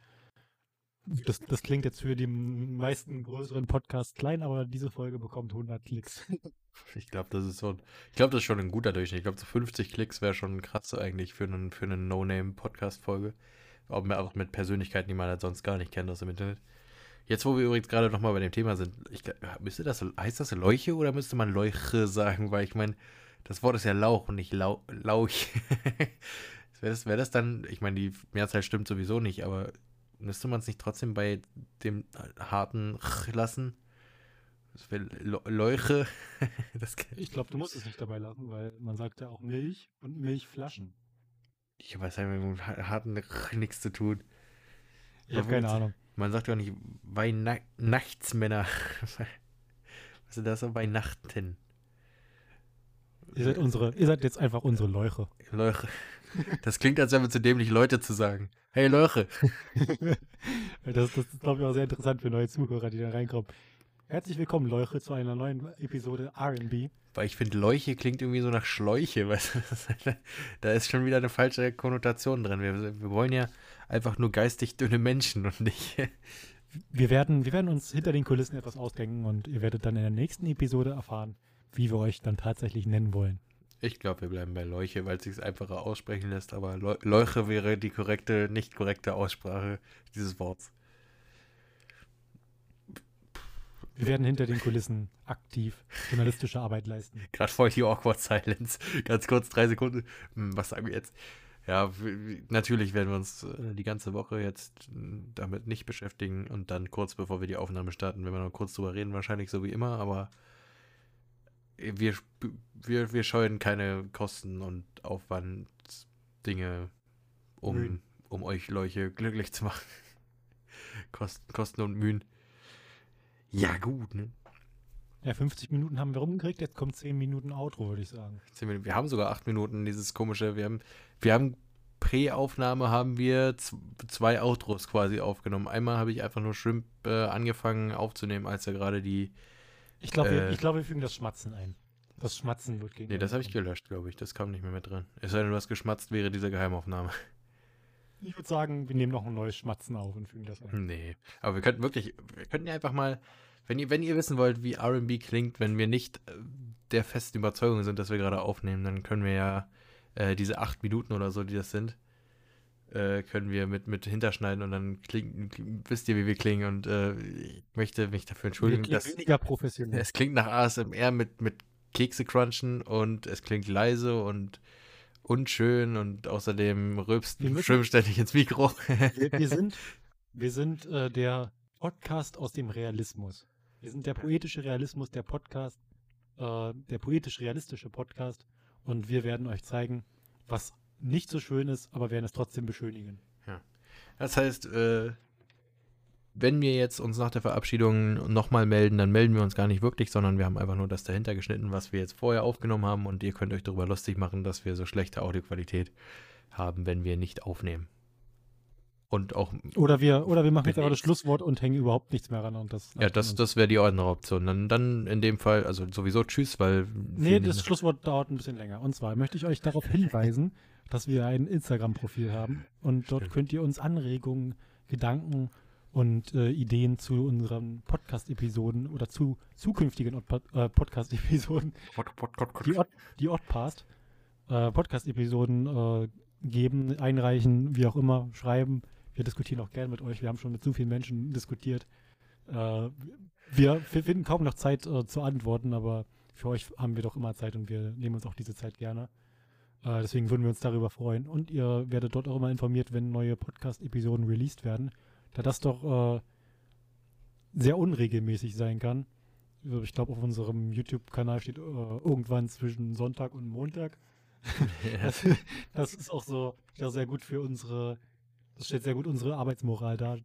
[SPEAKER 1] Das, das klingt jetzt für die meisten größeren Podcasts klein, aber diese Folge bekommt 100 Klicks.
[SPEAKER 2] Ich glaube, das ist so. Ich glaube, das ist schon ein guter Durchschnitt. Ich glaube, so 50 Klicks wäre schon krass eigentlich für, einen, für eine No-Name-Podcast-Folge. Auch mit Persönlichkeiten, die man halt sonst gar nicht kennt aus dem Internet. Jetzt, wo wir übrigens gerade nochmal bei dem Thema sind, ich, müsste das, heißt das Leuche oder müsste man Leuche sagen? Weil ich meine, das Wort ist ja Lauch und nicht Lau, Lauch. Wäre das, wär das dann, ich meine, die Mehrzahl stimmt sowieso nicht, aber müsste man es nicht trotzdem bei dem harten Ch lassen? Das wäre Leuche. Das
[SPEAKER 1] Ich glaube, du musst es nicht dabei lassen, weil man sagt ja auch Milch und Milchflaschen.
[SPEAKER 2] ich weiß ja mit dem Ha- harten nichts zu tun.
[SPEAKER 1] Ich habe keine. Ahnung.
[SPEAKER 2] Man sagt ja auch nicht Weihnachtsmänner. Was ist das so? Weihnachten.
[SPEAKER 1] Ihr seid unsere, ihr seid jetzt einfach unsere Leuche.
[SPEAKER 2] Leuche. Das klingt, als wären wir zu dämlich, Leute zu sagen. Hey Leuche.
[SPEAKER 1] das, das ist, glaube ich, auch sehr interessant für neue Zuhörer, die da reinkommen. Herzlich willkommen, Leuche, zu einer neuen Episode RB.
[SPEAKER 2] Weil ich finde, Leuche klingt irgendwie so nach Schläuche. Weißt du? Da ist schon wieder eine falsche Konnotation drin. Wir, wir wollen ja einfach nur geistig dünne Menschen und nicht.
[SPEAKER 1] Wir werden, wir werden uns hinter den Kulissen etwas ausdenken und ihr werdet dann in der nächsten Episode erfahren, wie wir euch dann tatsächlich nennen wollen.
[SPEAKER 2] Ich glaube, wir bleiben bei Leuche, weil es sich einfacher aussprechen lässt. Aber Leu- Leuche wäre die korrekte, nicht korrekte Aussprache dieses Worts.
[SPEAKER 1] Wir werden hinter den Kulissen aktiv journalistische Arbeit leisten.
[SPEAKER 2] Gerade voll die awkward silence. Ganz kurz, drei Sekunden. Hm, Was sagen wir jetzt? Ja, natürlich werden wir uns äh, die ganze Woche jetzt äh, damit nicht beschäftigen und dann kurz bevor wir die Aufnahme starten, werden wir noch kurz drüber reden, wahrscheinlich so wie immer, aber wir, wir, wir scheuen keine Kosten und Aufwandsdinge, um,
[SPEAKER 1] Mühen.
[SPEAKER 2] um euch Leuche glücklich zu machen. Kosten, Kosten und Mühen. Ja, gut, ne?
[SPEAKER 1] Ja, 50 Minuten haben wir rumgekriegt, jetzt kommt 10 Minuten Outro, würde ich sagen.
[SPEAKER 2] Wir haben sogar acht Minuten dieses komische. Wir haben, wir haben Prä-Aufnahme haben wir zwei Outros quasi aufgenommen. Einmal habe ich einfach nur Shrimp äh, angefangen aufzunehmen, als er gerade die.
[SPEAKER 1] Ich glaube, wir,
[SPEAKER 2] Äh.
[SPEAKER 1] ich glaub, wir fügen das Schmatzen ein. Das Schmatzen wird gegen.
[SPEAKER 2] Nee, das habe ich gelöscht, glaube ich. Das kam nicht mehr mit drin. Es sei denn, du hast geschmatzt, wäre diese Geheimaufnahme.
[SPEAKER 1] Ich würde sagen, wir nehmen noch ein neues Schmatzen auf und fügen das ein.
[SPEAKER 2] Nee. Aber wir könnten wirklich, wir könnten ja einfach mal, wenn ihr, wenn ihr wissen wollt, wie RB klingt, wenn wir nicht äh, der festen Überzeugung sind, dass wir gerade aufnehmen, dann können wir ja äh, diese acht Minuten oder so, die das sind, äh, können wir mit, mit hinterschneiden und dann kling- wisst ihr, wie wir klingen und äh, ich möchte mich dafür
[SPEAKER 1] Wir
[SPEAKER 2] entschuldigen,
[SPEAKER 1] klingen
[SPEAKER 2] dass
[SPEAKER 1] weniger professionell.
[SPEAKER 2] es klingt nach ASMR mit, mit Kekse crunchen und es klingt leise und unschön und außerdem
[SPEAKER 1] Wir
[SPEAKER 2] rülpst
[SPEAKER 1] müssen-
[SPEAKER 2] Schwimm ständig ins Mikro.
[SPEAKER 1] Wir, wir sind, wir sind äh, der Podcast aus dem Realismus. Wir sind der poetische Realismus, der Podcast, äh, der poetisch-realistische Podcast. Und wir werden euch zeigen, was nicht so schön ist, aber werden es trotzdem beschönigen.
[SPEAKER 2] Das heißt, äh, wenn wir jetzt uns nach der Verabschiedung nochmal melden, dann melden wir uns gar nicht wirklich, sondern wir haben einfach nur das dahinter geschnitten, was wir jetzt vorher aufgenommen haben und ihr könnt euch darüber lustig machen, dass wir so schlechte Audioqualität haben, wenn wir nicht aufnehmen. Und auch,
[SPEAKER 1] Oder wir, oder wir machen jetzt einfach das Schlusswort und hängen überhaupt nichts mehr ran. Und das
[SPEAKER 2] ja, das, das wäre die andere Option. Dann, dann in dem Fall, also sowieso tschüss, weil.
[SPEAKER 1] Nee, das Schlusswort dauert ein bisschen länger. Und zwar möchte ich euch darauf hinweisen, dass wir ein Instagram-Profil haben. Und dort
[SPEAKER 2] Stimmt.
[SPEAKER 1] könnt ihr uns Anregungen, Gedanken und äh, Ideen zu unseren Podcast-Episoden oder zu zukünftigen äh, Podcast-Episoden, die, die Oddpast, äh, Podcast-Episoden äh, geben, einreichen, wie auch immer, schreiben. Wir diskutieren auch gerne mit euch. Wir haben schon mit so vielen Menschen diskutiert. Äh, wir, wir finden kaum noch Zeit äh, zu antworten, aber für euch haben wir doch immer Zeit und wir nehmen uns auch diese Zeit gerne. Äh, deswegen würden wir uns darüber freuen. Und ihr werdet dort auch immer informiert, wenn neue Podcast-Episoden released werden. Da das doch äh, sehr unregelmäßig sein kann. Also Ich glaube, auf unserem YouTube-Kanal steht äh, irgendwann zwischen Sonntag und Montag.
[SPEAKER 2] Ja.
[SPEAKER 1] Das, das ist auch so ja, sehr gut für unsere, das stellt sehr gut unsere Arbeitsmoral dar.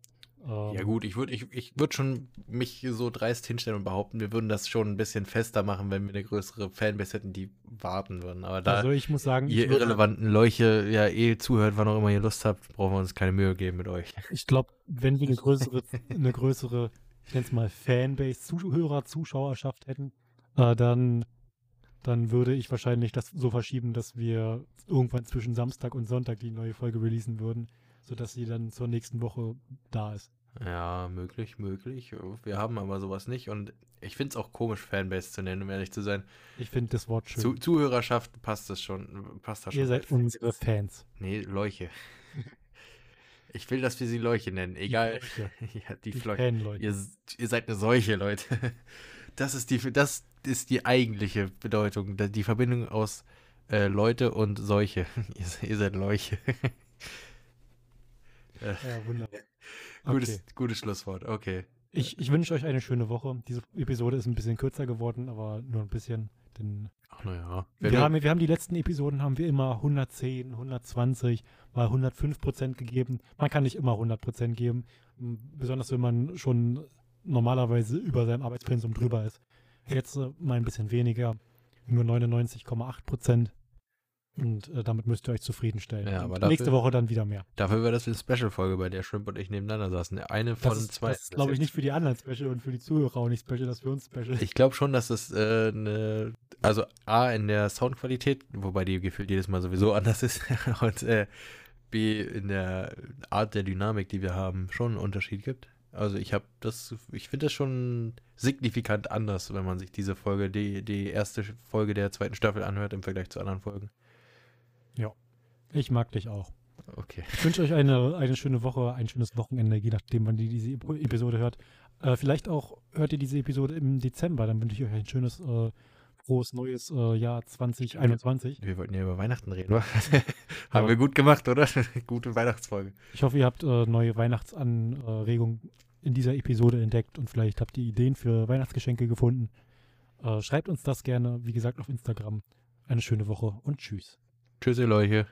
[SPEAKER 1] Ähm,
[SPEAKER 2] Ja gut, ich würde ich, ich würd schon mich so dreist hinstellen und behaupten, wir würden das schon ein bisschen fester machen, wenn wir eine größere Fanbase hätten, die warten würden. Aber da
[SPEAKER 1] Also ich muss sagen,
[SPEAKER 2] ihr irrelevanten Leuche ja eh zuhört, wann auch immer ihr Lust habt, brauchen wir uns keine Mühe geben mit euch.
[SPEAKER 1] ich glaube, wenn wir eine größere, eine größere, ich nenne es mal Fanbase, Zuhörer, Zuschauerschaft hätten, äh, dann, dann würde ich wahrscheinlich das so verschieben, dass wir irgendwann zwischen Samstag und Sonntag die neue Folge releasen würden, sodass sie dann zur nächsten Woche da ist.
[SPEAKER 2] Ja, möglich, möglich. Wir haben aber sowas nicht und ich finde es auch komisch, Fanbase zu nennen, um ehrlich zu sein.
[SPEAKER 1] Ich finde das Wort schön.
[SPEAKER 2] Zu, Zuhörerschaft passt das schon, passt da schon.
[SPEAKER 1] Ihr seid unsere Fans.
[SPEAKER 2] Nee, Leuche. Ich will, dass wir sie Leuche nennen, egal.
[SPEAKER 1] Fleuche.
[SPEAKER 2] ja, die
[SPEAKER 1] Die. Fanleute.
[SPEAKER 2] Ihr, ihr seid eine Seuche, Leute. Das ist die, das ist die eigentliche Bedeutung, die Verbindung aus äh, Leute und Seuche. Ihr, ihr seid Leuche.
[SPEAKER 1] Ja, wunderbar.
[SPEAKER 2] Gutes,
[SPEAKER 1] Okay.
[SPEAKER 2] gutes Schlusswort, okay.
[SPEAKER 1] Ich, ich wünsche euch eine schöne Woche. Diese Episode ist ein bisschen kürzer geworden, aber nur ein bisschen. Denn
[SPEAKER 2] Ach naja.
[SPEAKER 1] wir haben, wir haben die letzten Episoden haben wir immer 110, 120, mal 105 Prozent gegeben. Man kann nicht immer 100 Prozent geben, besonders wenn man schon normalerweise über seinem Arbeitspensum drüber ist. Jetzt äh, mal ein bisschen weniger, nur 99,8 Prozent. Und äh, damit müsst ihr euch zufriedenstellen.
[SPEAKER 2] Ja, aber
[SPEAKER 1] nächste
[SPEAKER 2] dafür-
[SPEAKER 1] Woche dann wieder mehr.
[SPEAKER 2] Dafür war das eine Special-Folge, bei der Shrimp und ich nebeneinander saßen. Eine von
[SPEAKER 1] Das ist,
[SPEAKER 2] zwei.
[SPEAKER 1] das ist glaube ich, nicht für die anderen Special und für die Zuhörer auch nicht Special, das ist für uns Special.
[SPEAKER 2] Ich glaube schon, dass das äh, eine, also A in der Soundqualität, wobei die gefühlt jedes Mal sowieso anders ist, und äh, B in der Art der Dynamik, die wir haben, schon einen Unterschied gibt. Also ich habe das, ich finde das schon signifikant anders, wenn man sich diese Folge, die, die erste Folge der zweiten Staffel anhört im Vergleich zu anderen Folgen.
[SPEAKER 1] Ich mag dich auch.
[SPEAKER 2] Okay.
[SPEAKER 1] Ich wünsche euch eine, eine schöne Woche, ein schönes Wochenende, je nachdem, wann ihr diese Ep- Episode hört. Äh, vielleicht auch hört ihr diese Episode im Dezember, dann wünsche ich euch ein schönes, äh, frohes neues äh, Jahr 2021.
[SPEAKER 2] Wir wollten ja über Weihnachten reden, oder? Haben
[SPEAKER 1] Ja.
[SPEAKER 2] wir gut gemacht, oder? Gute Weihnachtsfolge.
[SPEAKER 1] Ich hoffe, ihr habt äh, neue Weihnachtsanregungen in dieser Episode entdeckt und vielleicht habt ihr Ideen für Weihnachtsgeschenke gefunden. Äh, schreibt uns das gerne, wie gesagt, auf Instagram. Eine schöne Woche und tschüss.
[SPEAKER 2] Tschüss, Leute.